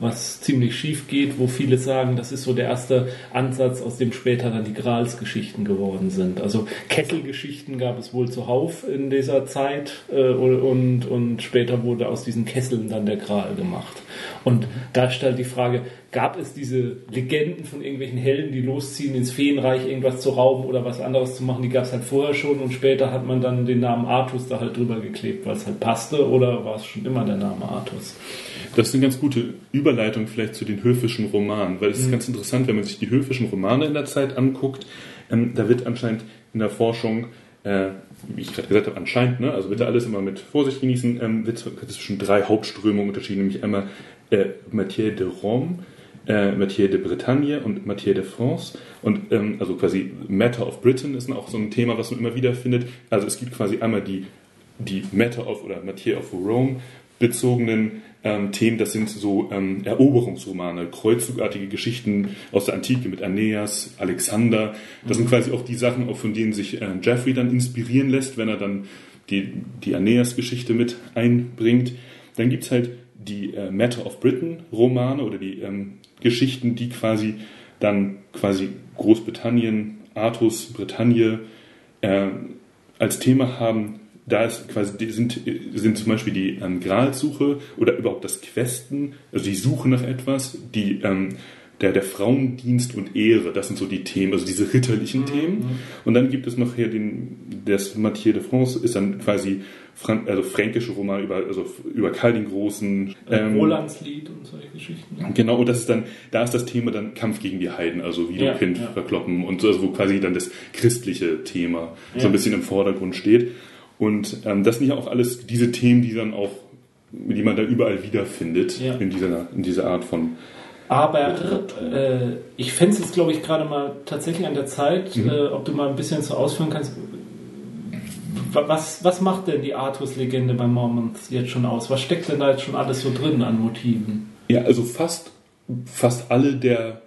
Was ziemlich schief geht, wo viele sagen, das ist so der erste Ansatz, aus dem später dann die Gralsgeschichten geworden sind. Also Kesselgeschichten gab es wohl zuhauf in dieser Zeit äh, und, und später wurde aus diesen Kesseln dann der Gral gemacht. Und da stellt die Frage, gab es diese Legenden von irgendwelchen Helden, die losziehen ins Feenreich, irgendwas zu rauben oder was anderes zu machen, die gab es halt vorher schon und später hat man dann den Namen Artus da halt drüber geklebt, weil es halt passte oder war es schon immer der Name Artus? Das ist eine ganz gute Überleitung vielleicht zu den höfischen Romanen, weil es ist ganz interessant, wenn man sich die höfischen Romane in der Zeit anguckt. Ähm, da wird anscheinend in der Forschung, äh, wie ich gerade gesagt habe, anscheinend, ne, also bitte alles immer mit Vorsicht genießen, ähm, wird zwischen drei Hauptströmungen unterschieden, nämlich einmal äh, Matière de Rome, äh, Matière de Bretagne und Matière de France. Und ähm, also quasi Matter of Britain ist auch so ein Thema, was man immer wieder findet. Also es gibt quasi einmal die, die Matter of oder Matière of Rome bezogenen ähm, Themen, das sind so ähm, Eroberungsromane, kreuzzugartige Geschichten aus der Antike mit Aeneas, Alexander. Das sind quasi auch die Sachen, auch von denen sich äh, Jeffrey dann inspirieren lässt, wenn er dann die, die Aeneas-Geschichte mit einbringt. Dann gibt's halt die äh, Matter of Britain Romane oder die ähm, Geschichten, die quasi dann quasi Großbritannien, Artus, Bretagne äh, als Thema haben. Da ist quasi sind, sind zum Beispiel die ähm, Gralsuche oder überhaupt das Questen, also die Suche nach etwas, die ähm, der, der Frauendienst und Ehre, das sind so die Themen, also diese ritterlichen Themen. Und dann gibt es noch hier den, das Mathieu de France, ist dann quasi Frank, also fränkische Roman über, also über Karl den Großen. Ähm, Rolandslied und solche Geschichten. Genau, und das ist dann, da ist das Thema dann Kampf gegen die Heiden, also Wiederkind Ja, ja. verkloppen und so, also wo quasi dann das christliche Thema so Ja. ein bisschen im Vordergrund steht. Und ähm, das sind ja auch alles diese Themen, die dann auch, die man da überall wiederfindet Ja. in dieser, in dieser Art von Aber äh, ich fände es jetzt, glaube ich, gerade mal tatsächlich an der Zeit, Mhm. äh, ob du mal ein bisschen so ausführen kannst. wa- Was, was macht denn die Artus-Legende bei Mormons jetzt schon aus? Was steckt denn da jetzt schon alles so drin an Motiven? Ja, also fast, fast alle der,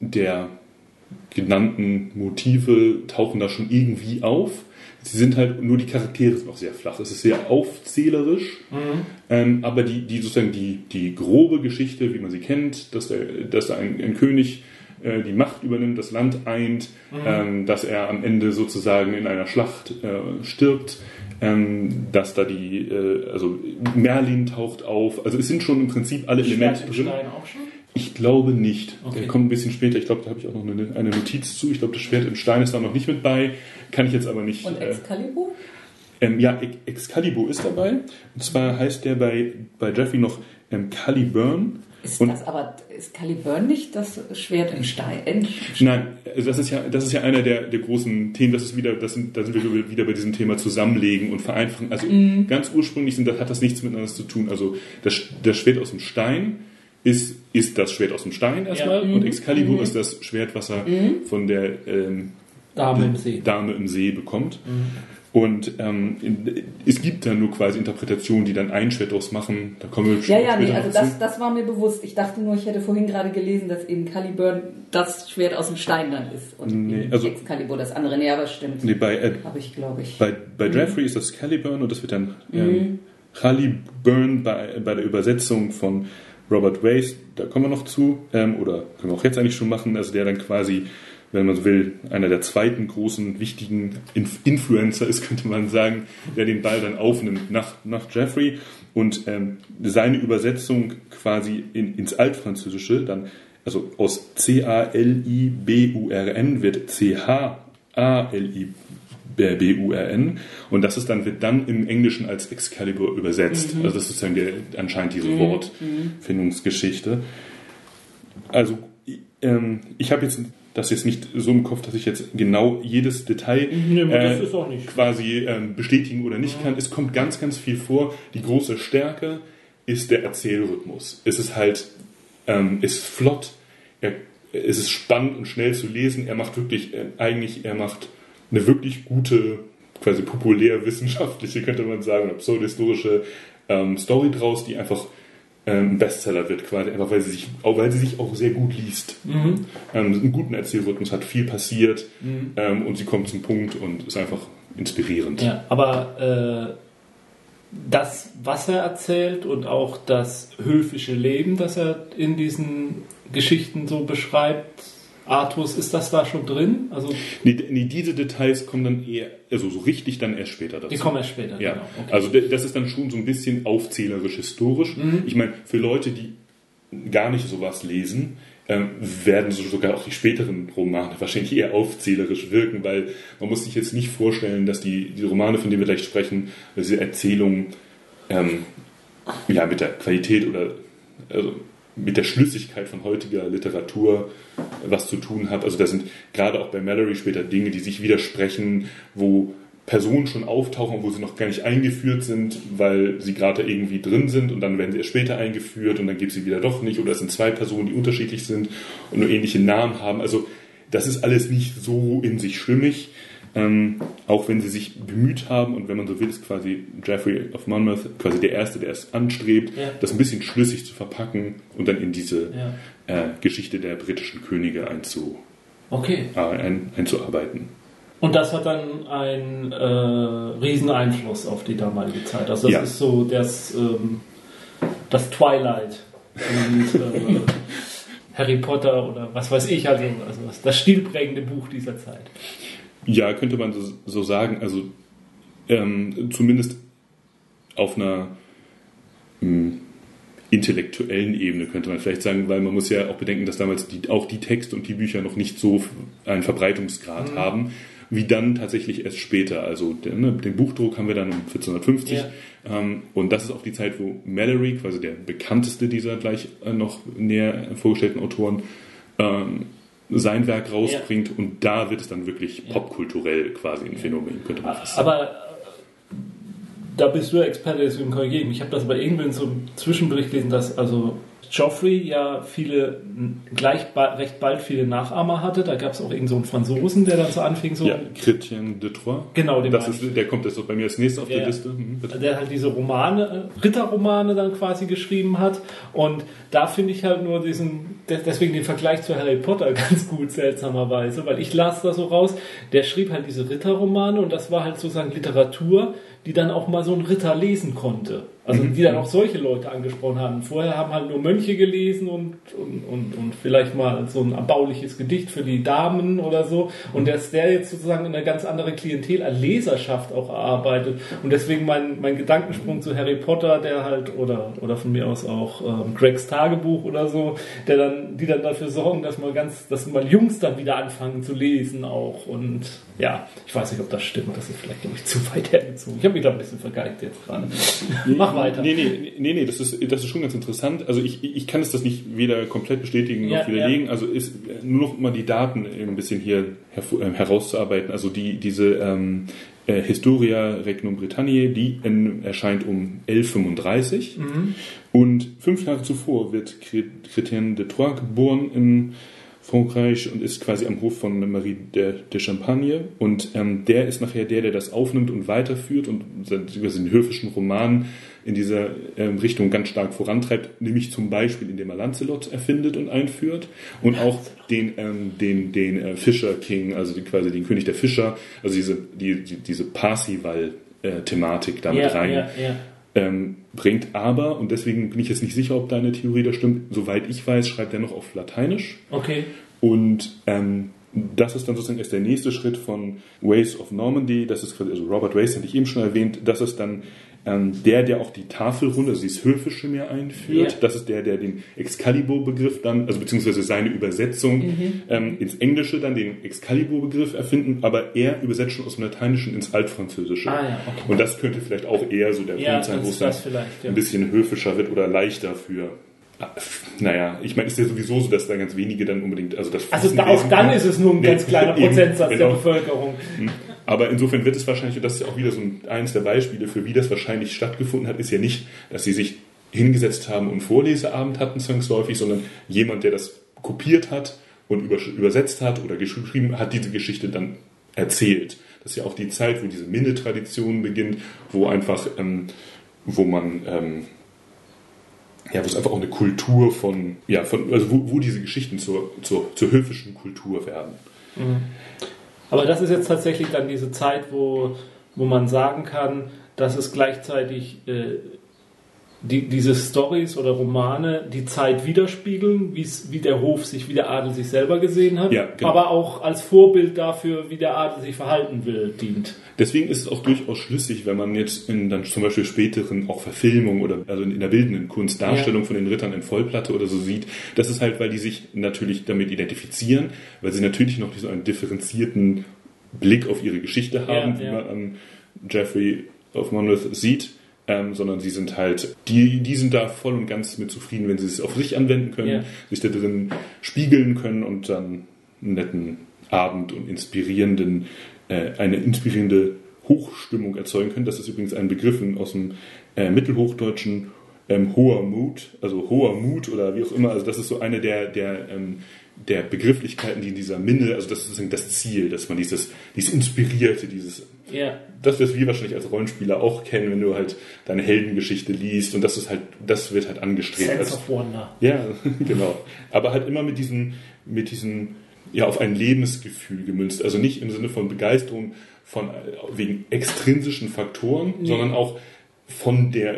der genannten Motive tauchen da schon irgendwie auf. Sie sind halt, nur die Charaktere sind auch sehr flach. Es ist sehr aufzählerisch, ähm, aber die, die sozusagen die, die grobe Geschichte, wie man sie kennt, dass, der, dass da ein, ein König äh, die Macht übernimmt, das Land eint, ähm, dass er am Ende sozusagen in einer Schlacht äh, stirbt, ähm, dass da die, äh, also Merlin taucht auf. Also es sind schon im Prinzip alle Elemente drin. Auch schon? Ich glaube nicht. Okay. Der kommt ein bisschen später. Ich glaube, da habe ich auch noch eine, eine Notiz zu. Ich glaube, das Schwert im Stein ist da noch nicht mit bei. Kann ich jetzt aber nicht. Und äh, Excalibur? ähm, ja, Ex- Excalibur ist dabei. Und zwar heißt der bei, bei Jeffrey noch ähm, Caliburn. Ist Und- das aber, ist Caliburn nicht das Schwert im Stein? in- Nein, also das ist ja, das ist ja einer der, der großen Themen. Das ist wieder, das sind, da sind wir wieder bei diesem Thema Zusammenlegen und Vereinfachen. Also ganz ursprünglich sind, das hat das nichts miteinander zu tun. Also das, das Schwert aus dem Stein ist, ist das Schwert aus dem Stein erstmal Ja. und Excalibur ist das Schwert, was er von der ähm, Dame im See. Dame im See bekommt. Und ähm, in- es gibt dann nur quasi Interpretationen, die dann ein Schwert draus machen. Da kommen wir Ja, später ja, nee, also das, das war mir bewusst. Ich dachte nur, ich hätte vorhin gerade gelesen, dass eben Caliburn das Schwert aus dem Stein dann ist. Und Nee, also- Excalibur das andere. Nee, aber stimmt. Nee, bei, äh, Habe ich, glaube ich. Bei, bei Jeffrey ist das Caliburn und das wird dann ähm, Caliburn bei, bei der Übersetzung von Robert Wace, da kommen wir noch zu, ähm, oder können wir auch jetzt eigentlich schon machen, also der dann quasi, wenn man so will, einer der zweiten großen, wichtigen Inf Influencer ist, [laughs] könnte man sagen, der den Ball dann aufnimmt nach, nach Jeffrey. Und ähm, seine Übersetzung quasi in, ins Altfranzösische dann, also aus C-A-L-I-B-U-R-N wird C-H-A-L-I äh, B-U-R-N. Und das ist dann, wird dann im Englischen als Excalibur übersetzt. Also das ist sozusagen der, anscheinend diese Wortfindungsgeschichte. Also ähm, ich habe jetzt das jetzt nicht so im Kopf, dass ich jetzt genau jedes Detail Nee, aber das äh, ist auch nicht. quasi ähm, bestätigen oder nicht kann. Es kommt ganz, ganz viel vor. Die große Stärke ist der Erzählrhythmus. Es ist halt, ähm, ist flott, er, es ist spannend und schnell zu lesen. Er macht wirklich, äh, eigentlich, er macht eine wirklich gute, quasi populärwissenschaftliche, könnte man sagen, pseudohistorische ähm, Story draus, die einfach ähm, Bestseller wird, quasi einfach, weil sie sich, auch, weil sie sich auch sehr gut liest. Ähm, einen guten Erzählrhythmus hat viel passiert ähm, und sie kommt zum Punkt und ist einfach inspirierend. Ja, aber äh, das, was er erzählt und auch das höfische Leben, das er in diesen Geschichten so beschreibt, Artus, ist das da schon drin? Also Nee, nee, diese Details kommen dann eher, also so richtig dann erst später dazu. die kommen erst später. Ja, genau. Okay. also das ist dann schon so ein bisschen aufzählerisch historisch. Mhm. Ich meine, für Leute, die gar nicht sowas lesen, ähm, werden so sogar auch die späteren Romane wahrscheinlich eher aufzählerisch wirken, weil man muss sich jetzt nicht vorstellen, dass die, die Romane, von denen wir gleich sprechen, diese Erzählungen ähm, ja, mit der Qualität oder also mit der Schlüssigkeit von heutiger Literatur was zu tun hat. Also da sind gerade auch bei Mallory später Dinge, die sich widersprechen, wo Personen schon auftauchen, wo sie noch gar nicht eingeführt sind, weil sie gerade irgendwie drin sind und dann werden sie erst später eingeführt und dann gibt sie wieder doch nicht oder es sind zwei Personen, die unterschiedlich sind und nur ähnliche Namen haben. Also das ist alles nicht so in sich stimmig, ähm, auch wenn sie sich bemüht haben und wenn man so will, ist quasi Geoffrey of Monmouth quasi der Erste, der es anstrebt, Ja. das ein bisschen schlüssig zu verpacken und dann in diese Ja. äh, Geschichte der britischen Könige einzu, okay. äh, ein, einzuarbeiten. Und das hat dann einen äh, riesen Einfluss auf die damalige Zeit. Also das Ja. ist so das, ähm, das Twilight und äh, [laughs] Harry Potter oder was weiß ich, also, also das stilprägende Buch dieser Zeit. Ja, könnte man so, so sagen. Also ähm, zumindest auf einer mh, intellektuellen Ebene könnte man vielleicht sagen, weil man muss ja auch bedenken, dass damals die, auch die Texte und die Bücher noch nicht so einen Verbreitungsgrad haben, wie dann tatsächlich erst später. Also den, ne, den Buchdruck haben wir dann um 1450 Ja. ähm, und das ist auch die Zeit, wo Mallory, quasi der bekannteste dieser gleich äh, noch näher vorgestellten Autoren, ähm, sein Werk rausbringt und da wird es dann wirklich popkulturell quasi ein Phänomen, könnte man fast sagen. Aber da bist du Experte, deswegen korrigiere ich mich. Ich habe das aber irgendwo in so einem Zwischenbericht gelesen, dass also Joffrey ja viele, gleich ba recht bald viele Nachahmer hatte. Da gab es auch irgend so einen Franzosen, der dann so anfing, so Ja, Chrétien de Troyes. Genau, den das ist, Der kommt jetzt auch bei mir als nächstes auf Ja. der Liste. Mhm, der halt diese Romane, äh, Ritterromane dann quasi geschrieben hat. Und da finde ich halt nur diesen, de- deswegen den Vergleich zu Harry Potter [laughs] ganz gut, seltsamerweise, weil ich las da so raus, der schrieb halt diese Ritterromane und das war halt sozusagen Literatur, die dann auch mal so ein Ritter lesen konnte. Also die dann auch solche Leute angesprochen haben. Vorher haben halt nur Mönche gelesen und, und, und, und vielleicht mal so ein erbauliches Gedicht für die Damen oder so. Und dass der jetzt sozusagen eine ganz andere Klientel an Leserschaft auch erarbeitet. Und deswegen mein, mein Gedankensprung zu Harry Potter, der halt, oder, oder von mir aus auch ähm, Gregs Tagebuch oder so, der dann, die dann dafür sorgen, dass mal ganz, dass mal Jungs dann wieder anfangen zu lesen auch. Und ja, ich weiß nicht, ob das stimmt. Das ist vielleicht, glaube ich, zu weit hergezogen. Ich habe mich da ein bisschen vergeigt jetzt gerade. Mach weiter. Nee, nee, nee, nee das, ist, das ist schon ganz interessant. Also ich, ich kann es das nicht weder komplett bestätigen Ja, noch widerlegen. Also ist nur noch mal die Daten ein bisschen hier hervor- äh, herauszuarbeiten. Also die, diese ähm, äh, Historia Regnum Britanniae, die in, erscheint um 1135. Und fünf Jahre zuvor wird Chrétien de Troyes geboren in Frankreich und ist quasi am Hof von Marie de, de Champagne. Und ähm, der ist nachher der, der das aufnimmt und weiterführt und über den höfischen Roman in dieser ähm, Richtung ganz stark vorantreibt, nämlich zum Beispiel, indem er Lancelot erfindet und einführt und auch den, ähm, den, den äh, Fischer King, also die, quasi den König der Fischer, also diese, die, die, diese Parsival-Thematik damit ja, rein ja, ja. ähm, bringt. Aber, und deswegen bin ich jetzt nicht sicher, ob deine Theorie da stimmt, soweit ich weiß, schreibt er noch auf Lateinisch. Okay. Und ähm, das ist dann sozusagen erst der nächste Schritt von Ways of Normandy. Das ist quasi, also Robert Wace hatte ich eben schon erwähnt. Das ist dann ähm, der, der auch die Tafelrunde, also dieses Höfische mehr einführt. Ja. Das ist der, der den Excalibur-Begriff dann, also beziehungsweise seine Übersetzung Mhm. ähm, ins Englische dann den Excalibur-Begriff erfinden, aber er übersetzt schon aus dem Lateinischen ins Altfranzösische. Ah, ja, okay. Und das könnte vielleicht auch eher so der Ja, Punkt sein, wo es dann ein bisschen höfischer wird oder leichter für. Naja, ich meine, es ist ja sowieso so, dass da ganz wenige dann unbedingt, also das Also da, auch dann ist es nur ein ganz kleiner [laughs] Prozentsatz genau. der Bevölkerung. Aber insofern wird es wahrscheinlich, und das ist ja auch wieder so ein, eins der Beispiele für wie das wahrscheinlich stattgefunden hat, ist ja nicht, dass sie sich hingesetzt haben und Vorleseabend hatten zwangsläufig, sondern jemand, der das kopiert hat und über, übersetzt hat oder geschrieben hat, diese Geschichte dann erzählt. Das ist ja auch die Zeit, wo diese Minne-Tradition beginnt, wo einfach, ähm, wo man, ähm, ja, wo es einfach auch eine Kultur von, ja, von, also wo, wo diese Geschichten zur, zur, zur höfischen Kultur werden. Aber das ist jetzt tatsächlich dann diese Zeit, wo, wo man sagen kann, dass es gleichzeitig äh, die, diese Stories oder Romane die Zeit widerspiegeln, wie der Hof sich, wie der Adel sich selber gesehen hat, Ja, genau. aber auch als Vorbild dafür, wie der Adel sich verhalten will, dient. Deswegen ist es auch durchaus schlüssig, wenn man jetzt in dann zum Beispiel späteren auch Verfilmungen oder also in der bildenden Kunst Darstellung von den Rittern in Vollplatte oder so sieht. Das ist halt, weil die sich natürlich damit identifizieren, weil sie natürlich noch so einen differenzierten Blick auf ihre Geschichte haben, Ja, wie ja. man an Jeffrey of Monmouth sieht. Ähm, sondern sie sind halt, die, die sind da voll und ganz mit zufrieden, wenn sie es auf sich anwenden können, Ja. sich da drin spiegeln können und dann einen netten Abend und inspirierenden, äh, eine inspirierende Hochstimmung erzeugen können. Das ist übrigens ein Begriff aus dem äh, Mittelhochdeutschen ähm, hoher Mut, also hoher Mut oder wie auch immer. Also das ist so eine der, der, ähm, der Begrifflichkeiten, die in dieser Minne, also das ist sozusagen das Ziel, dass man dieses, dieses Inspirierte, dieses Ja. das, was wir wahrscheinlich als Rollenspieler auch kennen, wenn du halt deine Heldengeschichte liest und das ist halt, das wird halt angestrebt. Sense als- of Wonder. ja, [laughs] genau. Aber halt immer mit diesem, mit diesem, ja, auf ein Lebensgefühl gemünzt. Also nicht im Sinne von Begeisterung von, wegen extrinsischen Faktoren, sondern auch von der,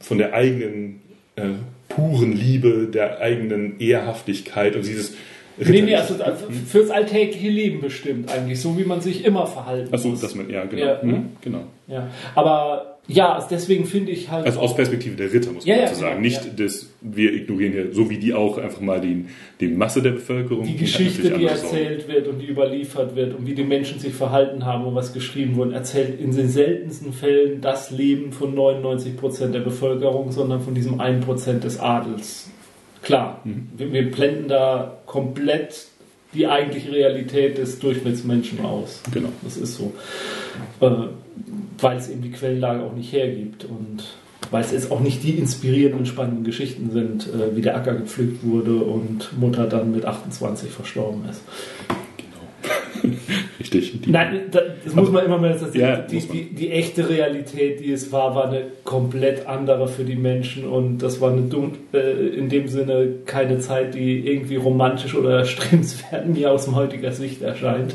von der eigenen, äh, puren Liebe, der eigenen Ehrhaftigkeit und dieses, Nee, nee, also, also fürs alltägliche Leben bestimmt eigentlich, so wie man sich immer verhalten Achso, muss. dass man, ja, genau. Ja, ne? genau. Ja, aber ja, also deswegen finde ich halt. Also aus Perspektive der Ritter muss man Ja, dazu sagen. genau, Nicht, dass wir ignorieren hier, so wie die auch, einfach mal den, den Masse der Bevölkerung. die Geschichte, die Sorgen. erzählt wird und die überliefert wird und wie die Menschen sich verhalten haben und was geschrieben wurde, erzählt in den seltensten Fällen das Leben von 99% der Bevölkerung, sondern von diesem 1% des Adels. Klar, Mhm. wir, wir blenden da komplett die eigentliche Realität des Durchschnittsmenschen aus. Genau. Das ist so. Äh, weil es eben die Quellenlage auch nicht hergibt und weil es jetzt auch nicht die inspirierenden, spannenden Geschichten sind, äh, wie der Acker gepflügt wurde und Mutter dann mit 28 verstorben ist. [laughs] Richtig. Nein, da- das muss man immer mehr sagen. Ja, die, die, die echte Realität, die es war, war eine komplett andere für die Menschen und das war eine äh, in dem Sinne keine Zeit, die irgendwie romantisch oder erstrebenswert mir aus dem heutiger Sicht erscheint.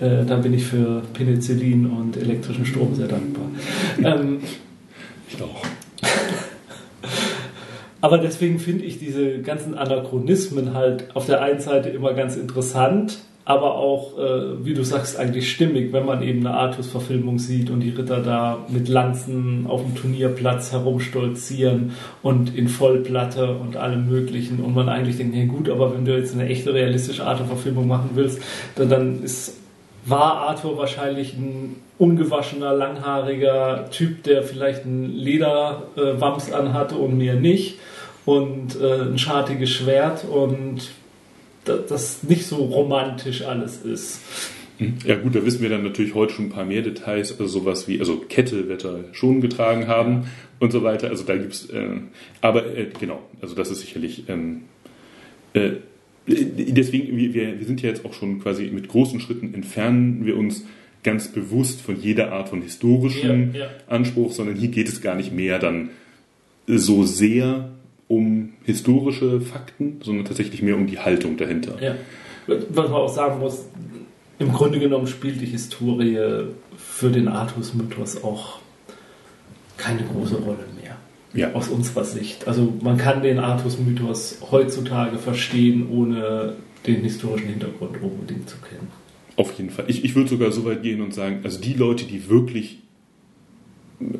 Äh, da bin ich für Penicillin und elektrischen Strom sehr dankbar. [laughs] ähm, Ich auch. aber deswegen finde ich diese ganzen Anachronismen halt auf der einen Seite immer ganz interessant, aber auch, äh, wie du sagst, eigentlich stimmig, wenn man eben eine Artus-Verfilmung sieht und die Ritter da mit Lanzen auf dem Turnierplatz herumstolzieren und in Vollplatte und allem Möglichen und man eigentlich denkt, ja gut, aber wenn du jetzt eine echte realistische Arthur-Verfilmung machen willst, dann, dann ist war Arthur wahrscheinlich ein ungewaschener, langhaariger Typ, der vielleicht einen Lederwams anhatte und mir nicht und äh, ein schartiges Schwert und das nicht so romantisch alles ist. Ja gut, da wissen wir dann natürlich heute schon ein paar mehr Details, also sowas wie, also Kette wird er schon getragen haben und so weiter. Also da gibt's, äh, aber äh, genau, also das ist sicherlich, ähm, äh, deswegen, wir, wir wir sind ja jetzt auch schon quasi mit großen Schritten entfernen wir uns ganz bewusst von jeder Art von historischem Ja, ja. Anspruch, sondern hier geht es gar nicht mehr dann so sehr um historische Fakten, sondern tatsächlich mehr um die Haltung dahinter. Ja. Was man auch sagen muss, im Grunde genommen spielt die Historie für den Artus-Mythos auch keine große Rolle mehr. Ja. Aus unserer Sicht. Also man kann den Artus-Mythos heutzutage verstehen, ohne den historischen Hintergrund unbedingt zu kennen. Auf jeden Fall. Ich, ich würde sogar so weit gehen und sagen, also die Leute, die wirklich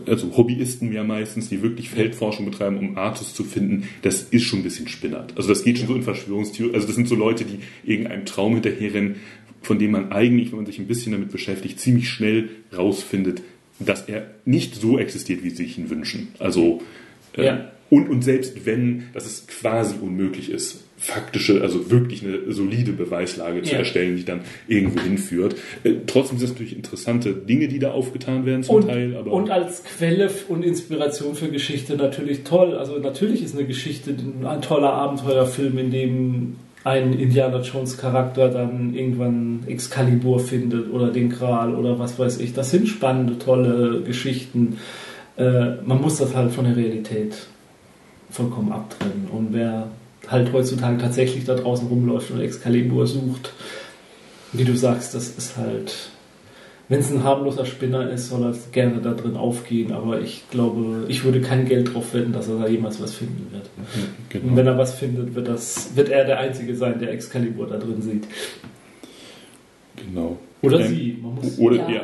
also Hobbyisten ja meistens, die wirklich Feldforschung betreiben, um Artus zu finden, das ist schon ein bisschen spinnert. Also das geht schon so in Verschwörungstheorie. Also das sind so Leute, die irgendeinem Traum hinterherrennen, von dem man eigentlich, wenn man sich ein bisschen damit beschäftigt, ziemlich schnell rausfindet, dass er nicht so existiert, wie sie sich ihn wünschen. Also äh, Ja. und, und selbst wenn, dass es quasi unmöglich ist, faktische, also wirklich eine solide Beweislage zu Ja. erstellen, die dann irgendwo hinführt. Äh, trotzdem sind es natürlich interessante Dinge, die da aufgetan werden zum Und, Teil. Aber und als Quelle und Inspiration für Geschichte natürlich toll. Also natürlich ist eine Geschichte ein toller Abenteuerfilm, in dem ein Indiana Jones Charakter dann irgendwann Excalibur findet oder den Gral oder was weiß ich. Das sind spannende, tolle Geschichten. Äh, man muss das halt von der Realität vollkommen abtrennen. Und wer halt heutzutage tatsächlich da draußen rumläuft und Excalibur sucht, wie du sagst, das ist halt wenn es ein harmloser Spinner ist, soll er gerne da drin aufgehen, aber ich glaube, ich würde kein Geld drauf wetten, dass er da jemals was finden wird. Und genau. wenn er was findet, wird, das, wird er der Einzige sein, der Excalibur da drin sieht. genau. Oder Ähm, sie. Man muss, Oder, Ja. ja.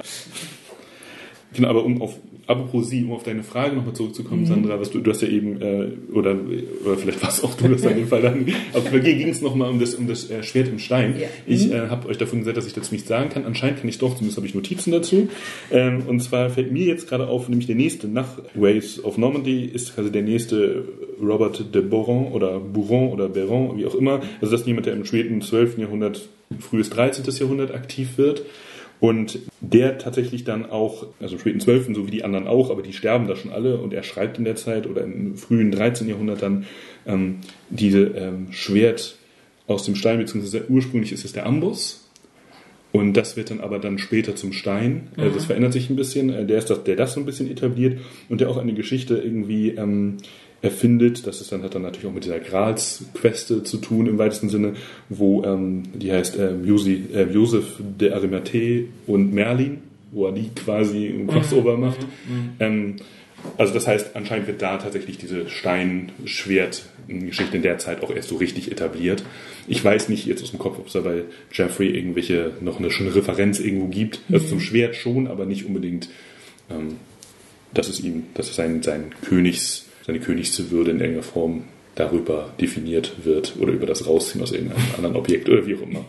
Genau, aber um auf, apropos sie, um auf deine Frage nochmal zurückzukommen, Sandra, was du, du hast ja eben, äh, oder, oder vielleicht war es auch du, das in dem Fall dann, aber bei dir ging es nochmal um das, um das äh, Schwert im Stein. Ja. Ich äh, habe euch davon gesagt, dass ich dazu nichts sagen kann. Anscheinend kann ich doch, zumindest habe ich Notizen dazu. Ähm, und zwar fällt mir jetzt gerade auf, nämlich der nächste nach Waves of Normandy ist quasi der nächste Robert de Boron oder Bourron oder Beron, wie auch immer. Also das ist jemand, der im späten 12. Jahrhundert, frühes 13. Jahrhundert aktiv wird. Und der tatsächlich dann auch, also im späten 12., so wie die anderen auch, aber die sterben da schon alle und er schreibt in der Zeit oder im frühen 13. Jahrhundert dann ähm, diese ähm, Schwert aus dem Stein, beziehungsweise ursprünglich ist es der Ambus. Und das wird dann aber dann später zum Stein. Äh, das verändert sich ein bisschen. Äh, der ist das, der das so ein bisschen etabliert und der auch eine Geschichte irgendwie ähm, erfindet. Das ist dann, hat dann natürlich auch mit dieser Grals-Queste zu tun im weitesten Sinne, wo ähm, die heißt äh, Josi, äh, Josef de Arimathee und Merlin, wo er die quasi im Crossover macht. Ähm, also das heißt, anscheinend wird da tatsächlich diese Stein-Schwert-Geschichte in der Zeit auch erst so richtig etabliert. Ich weiß nicht jetzt aus dem Kopf, ob es da bei Jeffrey irgendwelche noch eine schöne Referenz irgendwo gibt. Also zum Schwert schon, aber nicht unbedingt, ähm, dass es ihm, dass es sein, sein Königs, seine Königswürde in irgendeiner Form darüber definiert wird oder über das Rausziehen aus irgendeinem [laughs] anderen Objekt oder wie auch immer.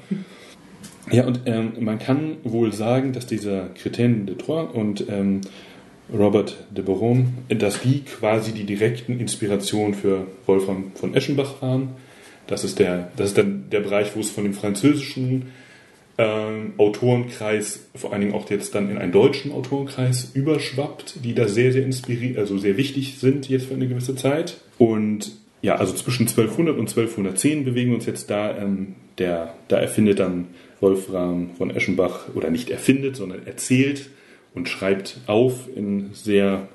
Ja, und ähm, man kann wohl sagen, dass dieser Crétin de Troyes und ähm, Robert de Boron, dass die quasi die direkten Inspirationen für Wolfram von Eschenbach waren. Das ist der, das ist dann der Bereich, wo es von dem französischen ähm, Autorenkreis, vor allen Dingen auch jetzt dann in einen deutschen Autorenkreis überschwappt, die da sehr, sehr inspiriert, also sehr wichtig sind jetzt für eine gewisse Zeit. Und ja, also zwischen 1200 und 1210 bewegen wir uns jetzt da. Ähm, der, da erfindet dann Wolfram von Eschenbach, oder nicht erfindet, sondern erzählt und schreibt auf in sehr,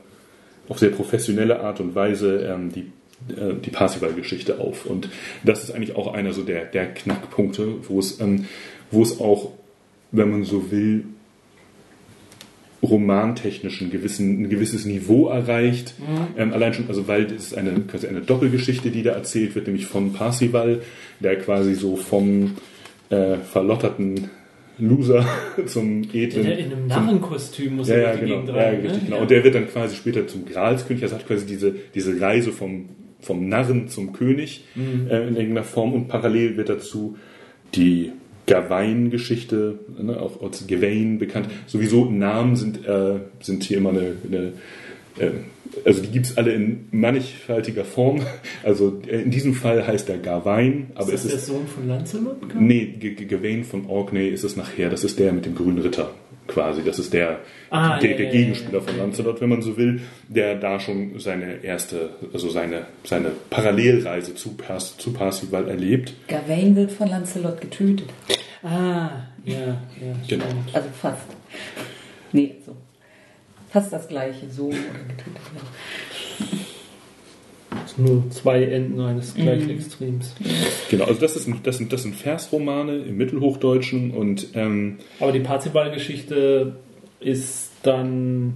auf sehr professionelle Art und Weise ähm, die, äh, die Parsival-Geschichte auf. Und das ist eigentlich auch einer so der, der Knackpunkte, wo es, ähm, wo es auch, wenn man so will, romantechnisch ein, gewissen, ein gewisses Niveau erreicht. Ähm, allein schon, also weil es ist eine, quasi eine Doppelgeschichte, die da erzählt wird, nämlich von Parsival, der quasi so vom äh, verlotterten Loser [laughs] zum edlen. Der in einem Narrenkostüm muss Ja, er ja, genau. Gegend Ja, richtig, ne? genau. Und der wird dann quasi später zum Gralskönig. Also hat quasi diese, diese Reise vom, vom Narren zum König Mhm. äh, in irgendeiner Form. Und parallel wird dazu die Gawain-Geschichte, ne, auch als Gawain bekannt. Sowieso Namen sind, äh, sind hier immer eine, eine äh, also die gibt es alle in mannigfaltiger Form. Also in diesem Fall heißt er Gawain, aber ist es das ist der Sohn von Lancelot? Nee, Gawain von Orkney ist es nachher. Das ist der mit dem grünen Ritter quasi. Das ist der, Ah, der, ja, der ja, Gegenspieler ja, von ja. Lancelot, wenn man so will, der da schon seine erste, also seine, seine Parallelreise zu, Pers zu Parsival erlebt. Gawain wird von Lancelot getötet. Ah, ja, ja. Genau. stimmt. Also fast. Nee, so. Fast das gleiche. So oder getötet werden. Das sind nur zwei Enden eines gleichen Extrems. Genau, also das, ist, ein- das, sind, das sind Versromane im Mittelhochdeutschen und ähm, Aber die Parzival-Geschichte ist dann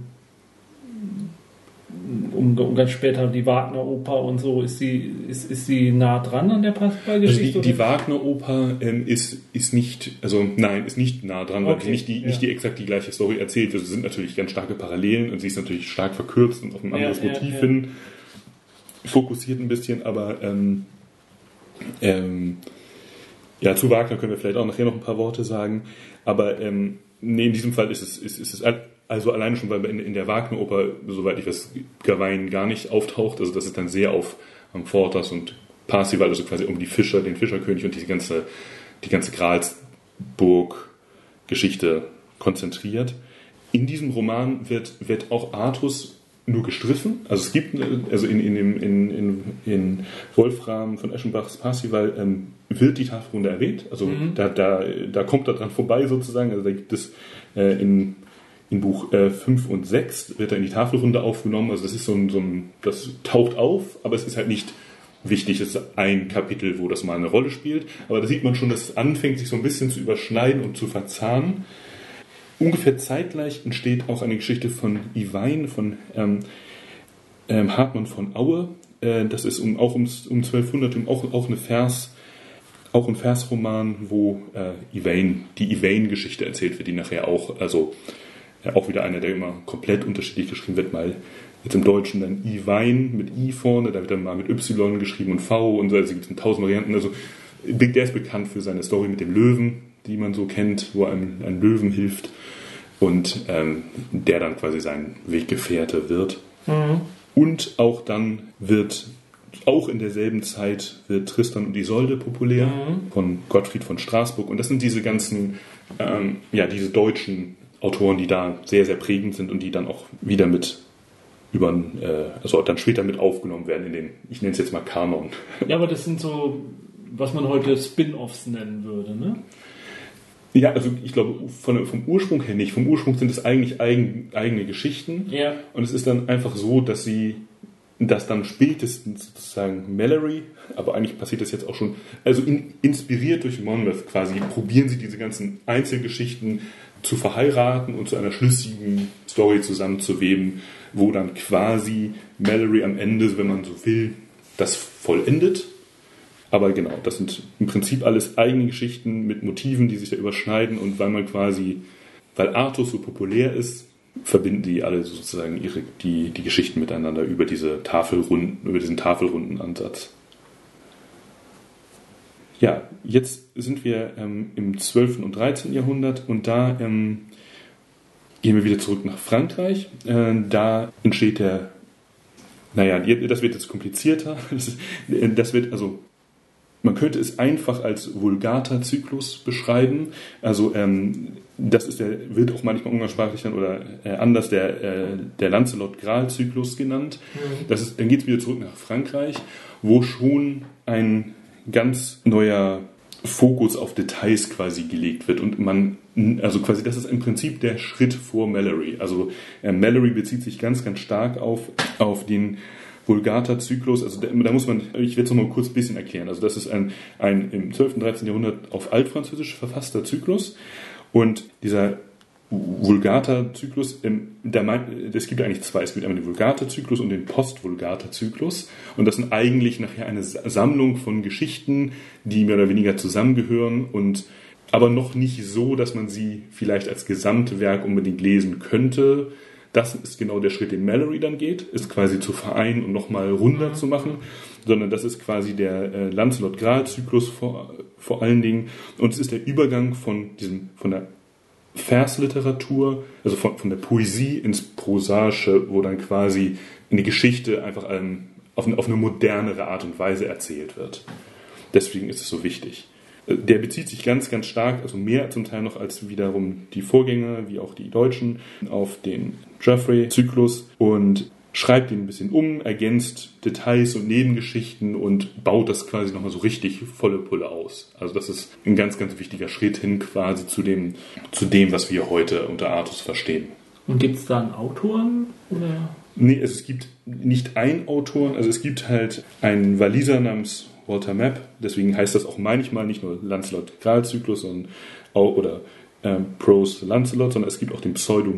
um, um ganz später die Wagner-Oper und so, ist sie, ist, ist sie nah dran an der Also Parsifal-Geschichte? die, die Wagner-Oper ähm, ist, ist nicht, also nein, ist nicht nah dran, weil Okay, sie nicht die, nicht ja. die exakt die gleiche Story erzählt. Also es sind natürlich ganz starke Parallelen und sie ist natürlich stark verkürzt und auf ein anderes ja, Motiv ja. hin fokussiert ein bisschen, aber ähm, ähm, ja, zu Wagner können wir vielleicht auch nachher noch ein paar Worte sagen, aber ähm, nee, in diesem Fall ist es, ist, ist es also alleine schon, weil in, in der Wagner-Oper, soweit ich weiß, Gawain gar nicht auftaucht, also das ist dann sehr auf Amfortas und Parsival, also quasi um die Fischer, den Fischerkönig und die ganze, die ganze Gralsburg-Geschichte konzentriert. In diesem Roman wird, wird auch Artus nur gestriffen. Also es gibt, also in, in, dem, in, in, in Wolfram von Eschenbachs Parsival ähm, wird die Tafelrunde erwähnt. Also da, da, da kommt er dran vorbei sozusagen. Also da gibt es äh, in, in Buch äh, 5 und 6 wird er in die Tafelrunde aufgenommen. Also das ist so ein, so ein, das taucht auf, aber es ist halt nicht wichtig. Es ist ein Kapitel, wo das mal eine Rolle spielt. Aber da sieht man schon, dass es anfängt, sich so ein bisschen zu überschneiden und zu verzahnen. Ungefähr zeitgleich entsteht auch eine Geschichte von Iwein, von ähm, ähm, Hartmann von Aue. Äh, das ist um, auch um, um 1200 um auch, auch eine Vers, auch ein Versroman, wo äh, Iwein, die Iwein-Geschichte erzählt wird, die nachher auch, also äh, auch wieder einer, der immer komplett unterschiedlich geschrieben wird, mal jetzt im Deutschen dann Iwein mit I vorne, da wird dann mal mit Y geschrieben und V und so, also gibt es tausend Varianten. Also der ist bekannt für seine Story mit dem Löwen, die man so kennt, wo einem ein Löwen hilft und ähm, der dann quasi sein Weggefährte wird. Und auch dann wird, auch in derselben Zeit wird Tristan und Isolde populär von Gottfried von Straßburg. Und das sind diese ganzen, ähm, ja, diese deutschen Autoren, die da sehr, sehr prägend sind und die dann auch wieder mit über, äh, also dann später mit aufgenommen werden in den, ich nenne es jetzt mal Kanon. [laughs] Ja, aber das sind so, was man heute Spin-Offs nennen würde, ne? Ja, also ich glaube, von, vom Ursprung her nicht. Vom Ursprung sind es eigentlich eigen, eigene Geschichten. Ja. Und es ist dann einfach so, dass sie, dass dann spätestens sozusagen Mallory, aber eigentlich passiert das jetzt auch schon, also in, inspiriert durch Monmouth quasi, probieren sie diese ganzen Einzelgeschichten zu verheiraten und zu einer schlüssigen Story zusammenzuweben, wo dann quasi Mallory am Ende, wenn man so will, das vollendet. Aber genau, das sind im Prinzip alles eigene Geschichten mit Motiven, die sich da überschneiden und weil man quasi, weil Artus so populär ist, verbinden die alle sozusagen ihre, die, die Geschichten miteinander über diese Tafelrunden, über diesen Tafelrundenansatz. Ja, jetzt sind wir ähm, im 12. und 13. Jahrhundert und da ähm, gehen wir wieder zurück nach Frankreich. Äh, da entsteht der, naja, das wird jetzt komplizierter. [laughs] Das, ist, das wird also man könnte es einfach als Vulgata-Zyklus beschreiben. Also ähm, das ist der, wird auch manchmal umgangssprachlich dann oder äh, anders der, äh, der Lancelot-Graal-Zyklus genannt. Das ist, dann geht es wieder zurück nach Frankreich, wo schon ein ganz neuer Fokus auf Details quasi gelegt wird und man, also quasi das ist im Prinzip der Schritt vor Mallory. Also äh, Mallory bezieht sich ganz, ganz stark auf, auf den Vulgata-Zyklus, also da, da, muss man, ich werde es nochmal kurz ein bisschen erklären. Also das ist ein, ein im 12. und 13. Jahrhundert auf Altfranzösisch verfasster Zyklus und dieser Vulgata-Zyklus, ähm, es gibt eigentlich zwei. Es gibt einmal den Vulgata-Zyklus und den Post-Vulgata-Zyklus. Und das sind eigentlich nachher eine Sammlung von Geschichten, die mehr oder weniger zusammengehören und aber noch nicht so, dass man sie vielleicht als Gesamtwerk unbedingt lesen könnte. Das ist genau der Schritt, den Mallory dann geht, ist quasi zu vereinen und nochmal runder zu machen, sondern das ist quasi der äh, Lancelot-Graal-Zyklus vor, vor allen Dingen. Und es ist der Übergang von diesem, von der Versliteratur, also von, von der Poesie ins Prosaische, wo dann quasi eine Geschichte einfach ähm, auf, eine, auf eine modernere Art und Weise erzählt wird. Deswegen ist es so wichtig. Der bezieht sich ganz, ganz stark, also mehr zum Teil noch als wiederum die Vorgänger, wie auch die Deutschen, auf den Geoffrey-Zyklus und schreibt ihn ein bisschen um, ergänzt Details und Nebengeschichten und baut das quasi nochmal so richtig volle Pulle aus. Also das ist ein ganz, ganz wichtiger Schritt hin quasi zu dem, zu dem was wir heute unter Artus verstehen. Und gibt es da einen Autoren? Oder? Nee, es gibt nicht einen Autoren, also es gibt halt einen Waliser namens Walter Mapp, deswegen heißt das auch manchmal nicht nur Lancelot-Graal-Zyklus sondern auch, oder ähm, Prose Lancelot, sondern es gibt auch den Pseudo,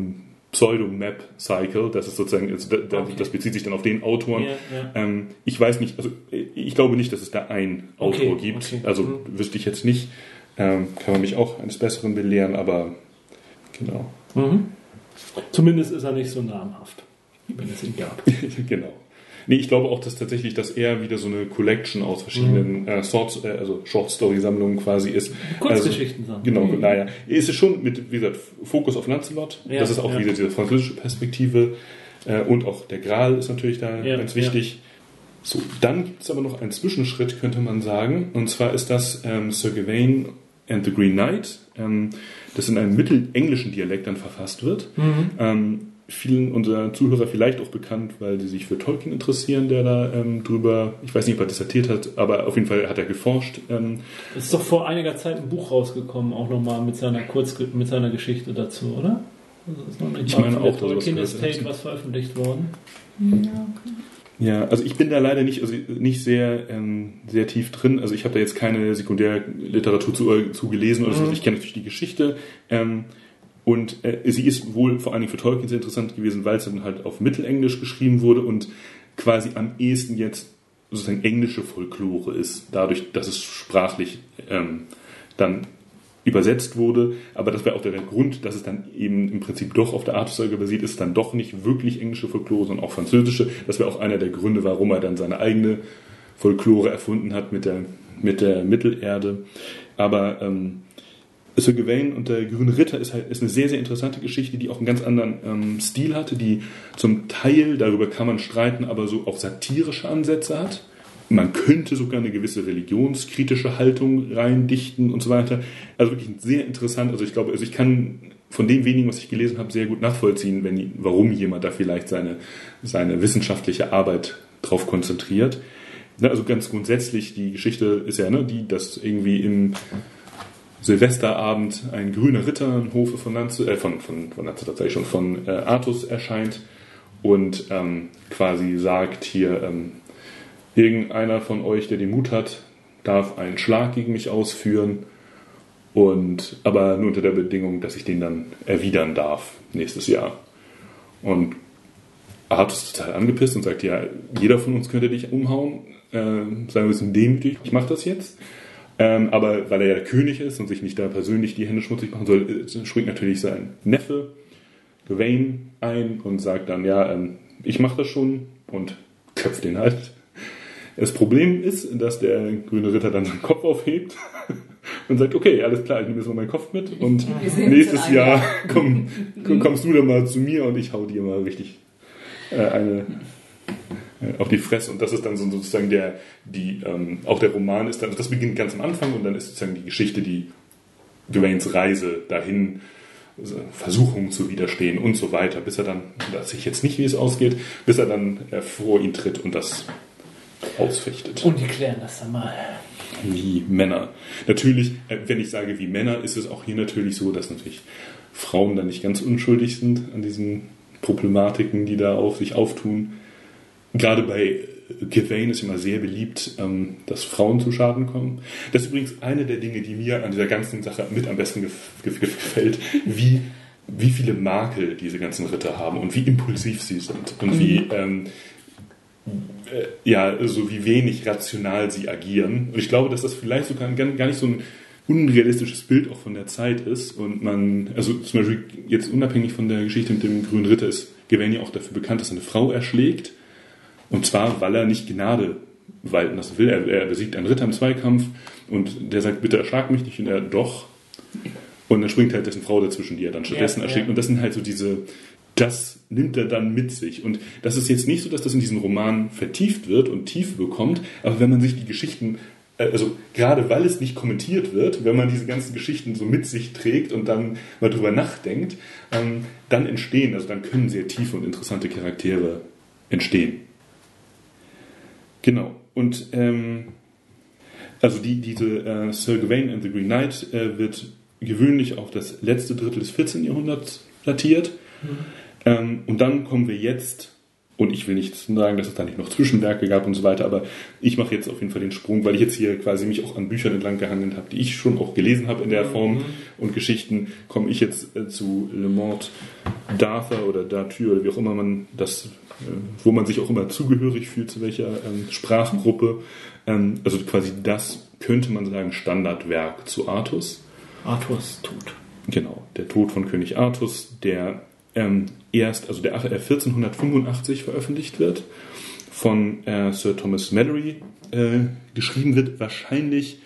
Pseudo-Map-Cycle, das ist sozusagen, also da, Okay. das bezieht sich dann auf den Autoren. Ja, ja. Ähm, ich weiß nicht, also ich glaube nicht, dass es da einen Okay, Autor gibt. okay. Also Mhm. wüsste ich jetzt nicht. Ähm, kann man mich auch eines Besseren belehren, aber genau. Mhm. Zumindest ist er nicht so namhaft, wenn es ihn gab. [laughs] genau. Nee, ich glaube auch, dass tatsächlich das eher wieder so eine Collection aus verschiedenen Mhm. äh, Sorts, äh, also Short-Story-Sammlungen quasi ist. Kurzgeschichten Also, genau, Mhm. naja. Es ist schon mit, wie gesagt, Fokus auf Lancelot. Ja, das ist auch ja. wieder diese französische Perspektive. Äh, und auch der Gral ist natürlich da Ja, ganz wichtig. So, dann gibt es aber noch einen Zwischenschritt, könnte man sagen. Und zwar ist das ähm, Sir Gawain and the Green Knight, ähm, das in einem mittelenglischen Dialekt dann verfasst wird. Mhm. Ähm, vielen unserer Zuhörer vielleicht auch bekannt, weil sie sich für Tolkien interessieren, der da ähm, drüber, ich weiß nicht, ob er dissertiert hat, aber auf jeden Fall hat er geforscht. Ähm, Es ist doch vor einiger Zeit ein Buch rausgekommen, auch nochmal mit seiner Kurz mit seiner Geschichte dazu, oder? Also ist noch nicht Ich meine auch, Tolkien Estate was veröffentlicht worden. Ja, Ja, also ich bin da leider nicht, also nicht sehr, ähm, sehr tief drin. Also ich habe da jetzt keine Sekundärliteratur zu, äh, zu gelesen oder so. Mhm. Ich kenne natürlich die Geschichte. Ähm, und äh, sie ist wohl vor allen Dingen für Tolkien sehr interessant gewesen, weil es dann halt auf Mittelenglisch geschrieben wurde und quasi am ehesten jetzt sozusagen englische Folklore ist, dadurch, dass es sprachlich ähm, dann übersetzt wurde. Aber das wäre auch der Grund, dass es dann eben im Prinzip doch auf der Artussage basiert, ist dann doch nicht wirklich englische Folklore, sondern auch französische. Das wäre auch einer der Gründe, warum er dann seine eigene Folklore erfunden hat mit der, mit der Mittelerde. Aber ähm, Sir Gawain und der Grüne Ritter ist halt ist eine sehr, sehr interessante Geschichte, die auch einen ganz anderen ähm, Stil hatte, die zum Teil, darüber kann man streiten, aber so auch satirische Ansätze hat. Man könnte sogar eine gewisse religionskritische Haltung reindichten und so weiter. Also wirklich sehr interessant. Also ich glaube, also ich kann von dem wenigen, was ich gelesen habe, sehr gut nachvollziehen, wenn, warum jemand da vielleicht seine, seine wissenschaftliche Arbeit drauf konzentriert. Ne, Also ganz grundsätzlich, die Geschichte ist ja ne, die, dass irgendwie im Silvesterabend ein grüner Ritter am Hofe von Lanze, äh, von, von, von Lanze tatsächlich schon, von äh, Artus erscheint und ähm, quasi sagt hier, ähm, irgendeiner von euch, der den Mut hat, darf einen Schlag gegen mich ausführen und aber nur unter der Bedingung, dass ich den dann erwidern darf nächstes Jahr. Und Artus ist total angepisst und sagt, ja, jeder von uns könnte dich umhauen, äh, wir ein bisschen demütig, ich mache das jetzt. Ähm, aber weil er ja der König ist und sich nicht da persönlich die Hände schmutzig machen soll, äh, springt natürlich sein Neffe Gawain ein und sagt dann, ja, ähm, ich mache das schon und köpft den halt. Das Problem ist, dass der grüne Ritter dann seinen Kopf aufhebt [laughs] und sagt, okay, alles klar, ich nehme jetzt mal meinen Kopf mit und nächstes Jahr [laughs] komm, komm, kommst du dann mal zu mir und ich hau dir mal richtig äh, eine auf die Fresse. Und das ist dann so sozusagen der, die, ähm, auch der Roman ist dann, das beginnt ganz am Anfang und dann ist sozusagen die Geschichte, die Gawains Reise dahin, also Versuchungen zu widerstehen und so weiter, bis er dann, da weiß ich jetzt nicht, wie es ausgeht, bis er dann äh, vor ihn tritt und das ausfechtet. Und die klären das dann mal. Wie Männer. Natürlich, äh, wenn ich sage wie Männer, ist es auch hier natürlich so, dass natürlich Frauen dann nicht ganz unschuldig sind an diesen Problematiken, die da auf sich auftun. Gerade bei Gawain ist immer sehr beliebt, ähm, dass Frauen zu Schaden kommen. Das ist übrigens eine der Dinge, die mir an dieser ganzen Sache mit am besten gef- gef- gefällt, wie, wie viele Makel diese ganzen Ritter haben und wie impulsiv sie sind und wie, ähm, äh, ja, so wie wenig rational sie agieren. Und ich glaube, dass das vielleicht sogar gar gar nicht so ein unrealistisches Bild auch von der Zeit ist. Und man, also zum Beispiel jetzt unabhängig von der Geschichte mit dem grünen Ritter ist ja auch dafür bekannt, dass er eine Frau erschlägt. Und zwar, weil er nicht Gnade walten lassen will. Er, er besiegt einen Ritter im Zweikampf und der sagt, bitte erschlag mich nicht. Und er, doch. Und dann springt halt dessen Frau dazwischen, die er dann stattdessen Ja, erschlägt. ja. Und das sind halt so diese, das nimmt er dann mit sich. Und das ist jetzt nicht so, dass das in diesen Roman vertieft wird und Tiefe bekommt, aber wenn man sich die Geschichten, äh, also gerade weil es nicht kommentiert wird, wenn man diese ganzen Geschichten so mit sich trägt und dann mal drüber nachdenkt, ähm, dann entstehen, also dann können sehr tiefe und interessante Charaktere entstehen. Genau. Und ähm, also die, diese äh, Sir Gawain and the Green Knight äh, wird gewöhnlich auf das letzte Drittel des 14. Jahrhunderts datiert. Ähm, und dann kommen wir jetzt Und ich will nicht sagen, dass es da nicht noch Zwischenwerke gab und so weiter, aber ich mache jetzt auf jeden Fall den Sprung, weil ich jetzt hier quasi mich auch an Büchern entlang gehandelt habe, die ich schon auch gelesen habe in der Form und Geschichten, komme ich jetzt äh, zu Le Mort d'Arthur oder d'Arthur oder wie auch immer man das, wo man sich auch immer zugehörig fühlt, zu welcher ähm, Sprachgruppe. Ähm, also quasi das könnte man sagen Standardwerk zu Artus. Arthurs Tod. Genau, der Tod von König Artus, der ähm, erst, also der äh, 1485 veröffentlicht wird, von äh, Sir Thomas Mallory äh, geschrieben wird, wahrscheinlich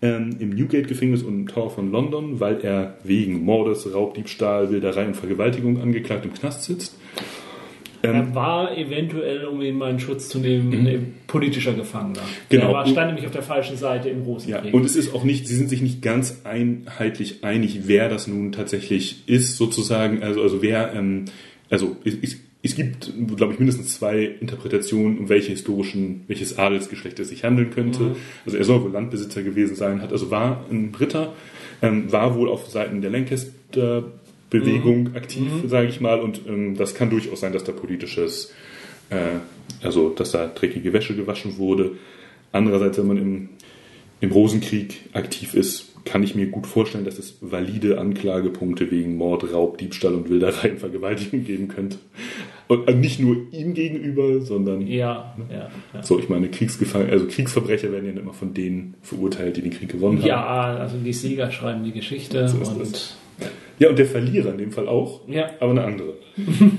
ähm, im Newgate-Gefängnis und im Tower von London, weil er wegen Mordes, Raubdiebstahl, Wilderei und Vergewaltigung angeklagt im Knast sitzt. Ähm, Er war eventuell, um ihn mal in Schutz zu nehmen, ein politischer Gefangener. Genau. Er war, stand nämlich auf der falschen Seite im Großen Ja, Krieg. und es ist auch nicht, sie sind sich nicht ganz einheitlich einig, wer das nun tatsächlich ist, sozusagen. Also, also wer, ähm, also es, es, gibt, glaube ich, mindestens zwei Interpretationen, um welche historischen, welches Adelsgeschlecht es sich handeln könnte. Also er soll wohl Landbesitzer gewesen sein, hat also war ein Ritter, ähm, war wohl auf Seiten der Lancaster Bewegung aktiv, sage ich mal, und ähm, das kann durchaus sein, dass da politisches äh, also dass da dreckige Wäsche gewaschen wurde. Andererseits, wenn man im, im Rosenkrieg aktiv ist, kann ich mir gut vorstellen, dass es valide Anklagepunkte wegen Mord, Raub, Diebstahl und Wilderei und Vergewaltigung geben könnte. Und äh, nicht nur ihm gegenüber, sondern ja, ja, ja. so, ich meine, Kriegsgefangene, also Kriegsverbrecher werden ja immer von denen verurteilt, die den Krieg gewonnen haben. Ja, also die Sieger schreiben die Geschichte So und. Ja, und der Verlierer in dem Fall auch, Ja. aber eine andere. [laughs]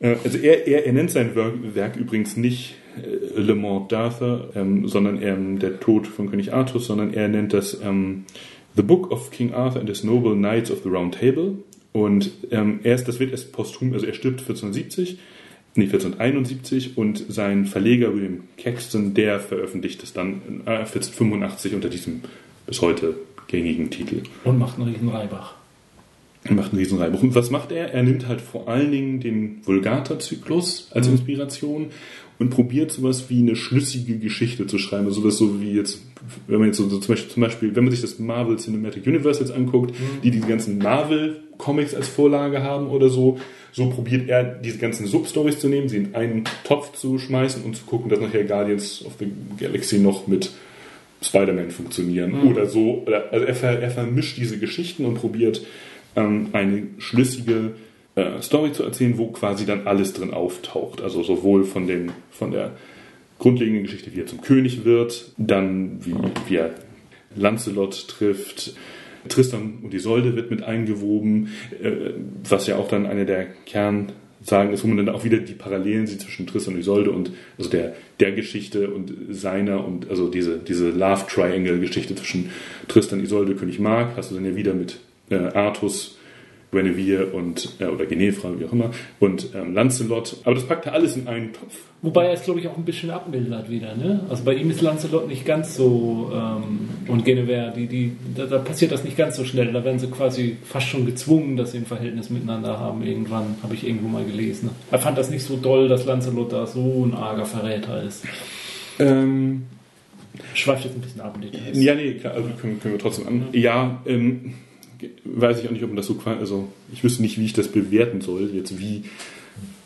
Äh, also er, er, er nennt sein Werk, Werk übrigens nicht äh, Le Mort d'Arthur, ähm, sondern ähm, der Tod von König Artus, sondern er nennt das ähm, The Book of King Arthur and His Noble Knights of the Round Table. Und ähm, erst, das wird erst posthum, also er stirbt 1470, nee, 1471 und sein Verleger William Caxton, der veröffentlicht es dann äh, 1485 unter diesem bis heute gängigen Titel. und macht einen riesen Reibach. Er macht einen riesen Reibach. Und was macht er? Er nimmt halt vor allen Dingen den Vulgata-Zyklus als Inspiration und probiert sowas wie eine schlüssige Geschichte zu schreiben. Also das so wie jetzt, wenn man jetzt so, so zum, Beispiel, zum Beispiel, wenn man sich das Marvel Cinematic Universe jetzt anguckt, die diese ganzen Marvel-Comics als Vorlage haben oder so, so probiert er diese ganzen Substories zu nehmen, sie in einen Topf zu schmeißen und zu gucken, dass nachher Guardians of the Galaxy noch mit Spider-Man funktionieren oder so. Also er, ver, er vermischt diese Geschichten und probiert ähm, eine schlüssige äh, Story zu erzählen, wo quasi dann alles drin auftaucht. Also sowohl von, den, von der grundlegenden Geschichte, wie er zum König wird, dann wie, wie er Lancelot trifft, Tristan und Isolde wird mit eingewoben, äh, was ja auch dann eine der Kernsagen ist, wo man dann auch wieder die Parallelen sieht zwischen Tristan und Isolde und also der, der Geschichte und seiner und also diese, diese Love Triangle Geschichte zwischen Tristan, Isolde, König Mark, hast du dann ja wieder mit äh, Artus, Guinevere und äh, oder Genevra, wie auch immer, und ähm, Lancelot. Aber das packt er alles in einen Topf. Wobei er es, glaube ich, auch ein bisschen abmildert wieder. Ne? Also bei ihm ist Lancelot nicht ganz so ähm, und Guinevere, die, die, da, da passiert das nicht ganz so schnell. Da werden sie quasi fast schon gezwungen, dass sie ein Verhältnis miteinander haben. Irgendwann habe ich irgendwo mal gelesen. Er fand das nicht so doll, dass Lancelot da so ein arger Verräter ist. Ähm, Schweift jetzt ein bisschen ab. Ja, nee, klar, also können, können wir trotzdem an. Ja, ähm, weiß ich auch nicht, ob man das so quasi, also ich wüsste nicht, wie ich das bewerten soll. Jetzt wie,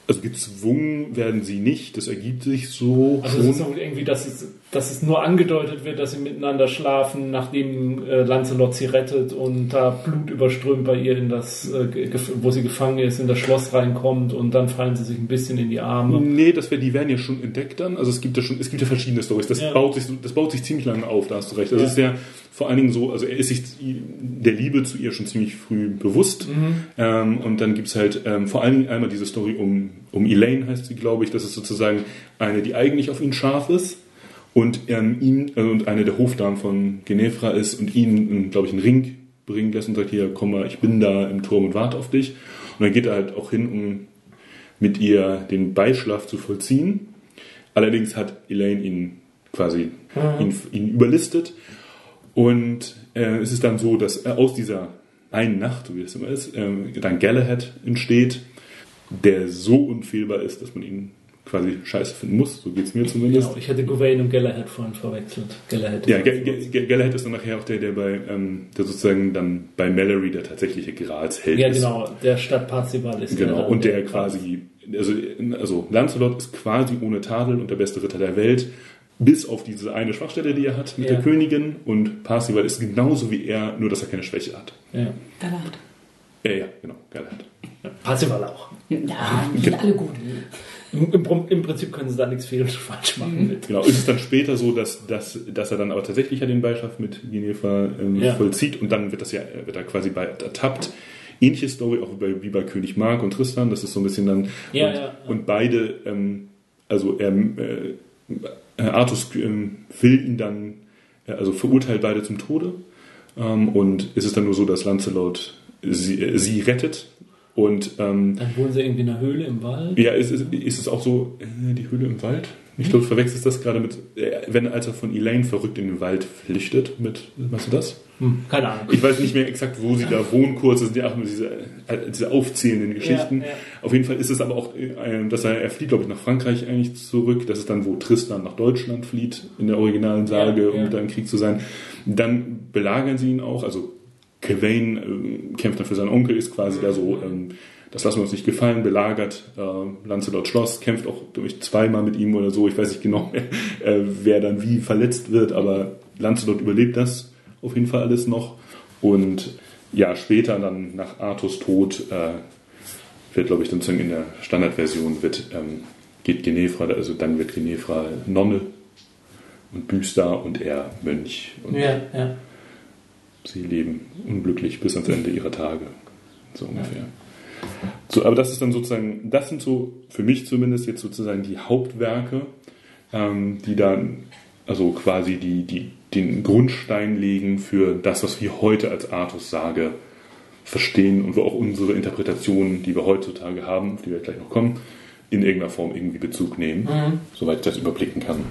also gezwungen werden sie nicht, das ergibt sich so Also es ist schon. auch irgendwie, dass es, dass es nur angedeutet wird, dass sie miteinander schlafen, nachdem äh, Lancelot sie rettet und da Blut überströmt bei ihr in das, äh, wo sie gefangen ist, in das Schloss reinkommt und dann fallen sie sich ein bisschen in die Arme. Nee, das wär, die werden ja schon entdeckt dann. Also es gibt ja schon, es gibt ja verschiedene Stories. Das Ja. baut sich, das baut sich ziemlich lange auf, da hast du recht. Das Ja. ist ja vor allen Dingen so, also er ist sich der Liebe zu ihr schon ziemlich früh bewusst. Ähm, und dann gibt's halt ähm, vor allen Dingen einmal diese Story um, um Elaine, heißt sie, glaube ich. Das ist sozusagen eine, die eigentlich auf ihn scharf ist. Und ähm, ihn, äh, und eine der Hofdamen von Genevra ist und ihn, glaube ich, einen Ring bringen lässt und sagt, hier, komm mal, ich bin da im Turm und warte auf dich. Und dann geht er halt auch hin, um mit ihr den Beischlaf zu vollziehen. Allerdings hat Elaine ihn quasi ihn, ihn überlistet. Und äh, es ist dann so, dass äh, aus dieser einen Nacht, so wie das immer ist, ähm, dann Galahad entsteht, der so unfehlbar ist, dass man ihn quasi scheiße finden muss. So geht's mir zumindest. Genau, ich hätte Gawain und Galahad vorhin verwechselt. Galahad Ja, Ga- Galahad ist dann nachher auch der, der bei, ähm, der sozusagen dann bei Mallory der tatsächliche Gralsheld ja ist. genau, der Stadt Parzival ist Genau, der, und der quasi also, also Lancelot ist quasi ohne Tadel und der beste Ritter der Welt, bis auf diese eine Schwachstelle, die er hat mit Ja. der Königin. Und Parzival ist genauso wie er, nur dass er keine Schwäche hat. Ja. Galahad. Ja, ja, genau, Galahad. Parzival auch. Ja, die sind alle gut. Im, im, Im Prinzip können sie da nichts viel [laughs] falsch machen mit. Genau, ist es dann später so, dass, dass, dass er dann aber tatsächlich ja den Beischaft mit Ginevra ähm, Ja. vollzieht und dann wird das ja, wird er quasi bei ertappt. Ähnliche Story auch bei, wie bei König Mark und Tristan, das ist so ein bisschen dann. Ja, und, ja, und beide, ähm, also er, äh, Artus ähm, will ihn dann, äh, also verurteilt beide zum Tode. Ähm, und ist es dann nur so, dass Lancelot sie, äh, sie rettet. Und ähm, Dann wohnen sie irgendwie in einer Höhle im Wald. ja, ist, ist, ist es auch so, äh, die Höhle im Wald? Ich glaube, du verwechselst das gerade mit, äh, wenn als er von Elaine verrückt in den Wald flüchtet, mit, weißt du das? Hm, keine Ahnung. Ich weiß nicht mehr exakt, wo sie da wohnen, kurz, das sind ja auch diese, äh, diese aufzählenden Geschichten. Ja, ja. Auf jeden Fall ist es aber auch, äh, dass er, er flieht, glaube ich, nach Frankreich eigentlich zurück. Das ist dann, wo Tristan nach Deutschland flieht, in der originalen Sage, Ja, um da im Krieg zu sein. Dann belagern sie ihn auch, also Cavane äh, kämpft dann für seinen Onkel, ist quasi da so, ähm, das lassen wir uns nicht gefallen, belagert äh, Lancelot Schloss, kämpft auch durch zweimal mit ihm oder so, ich weiß nicht genau, äh, wer dann wie verletzt wird, aber Lancelot überlebt das auf jeden Fall alles noch. Und ja, später dann nach Arthurs Tod äh, wird, glaube ich, dann in der Standardversion wird, ähm, geht Genevra, also dann wird Genevra Nonne und büßt da und er Mönch. Und Ja, ja. Sie leben unglücklich bis ans Ende ihrer Tage. So ungefähr. So, aber das ist dann sozusagen, das sind so für mich zumindest jetzt sozusagen die Hauptwerke, ähm, die dann also quasi die, die, den Grundstein legen für das, was wir heute als Artus-Sage verstehen und wo auch unsere Interpretationen, die wir heutzutage haben, auf die wir gleich noch kommen, in irgendeiner Form irgendwie Bezug nehmen, soweit ich das überblicken kann.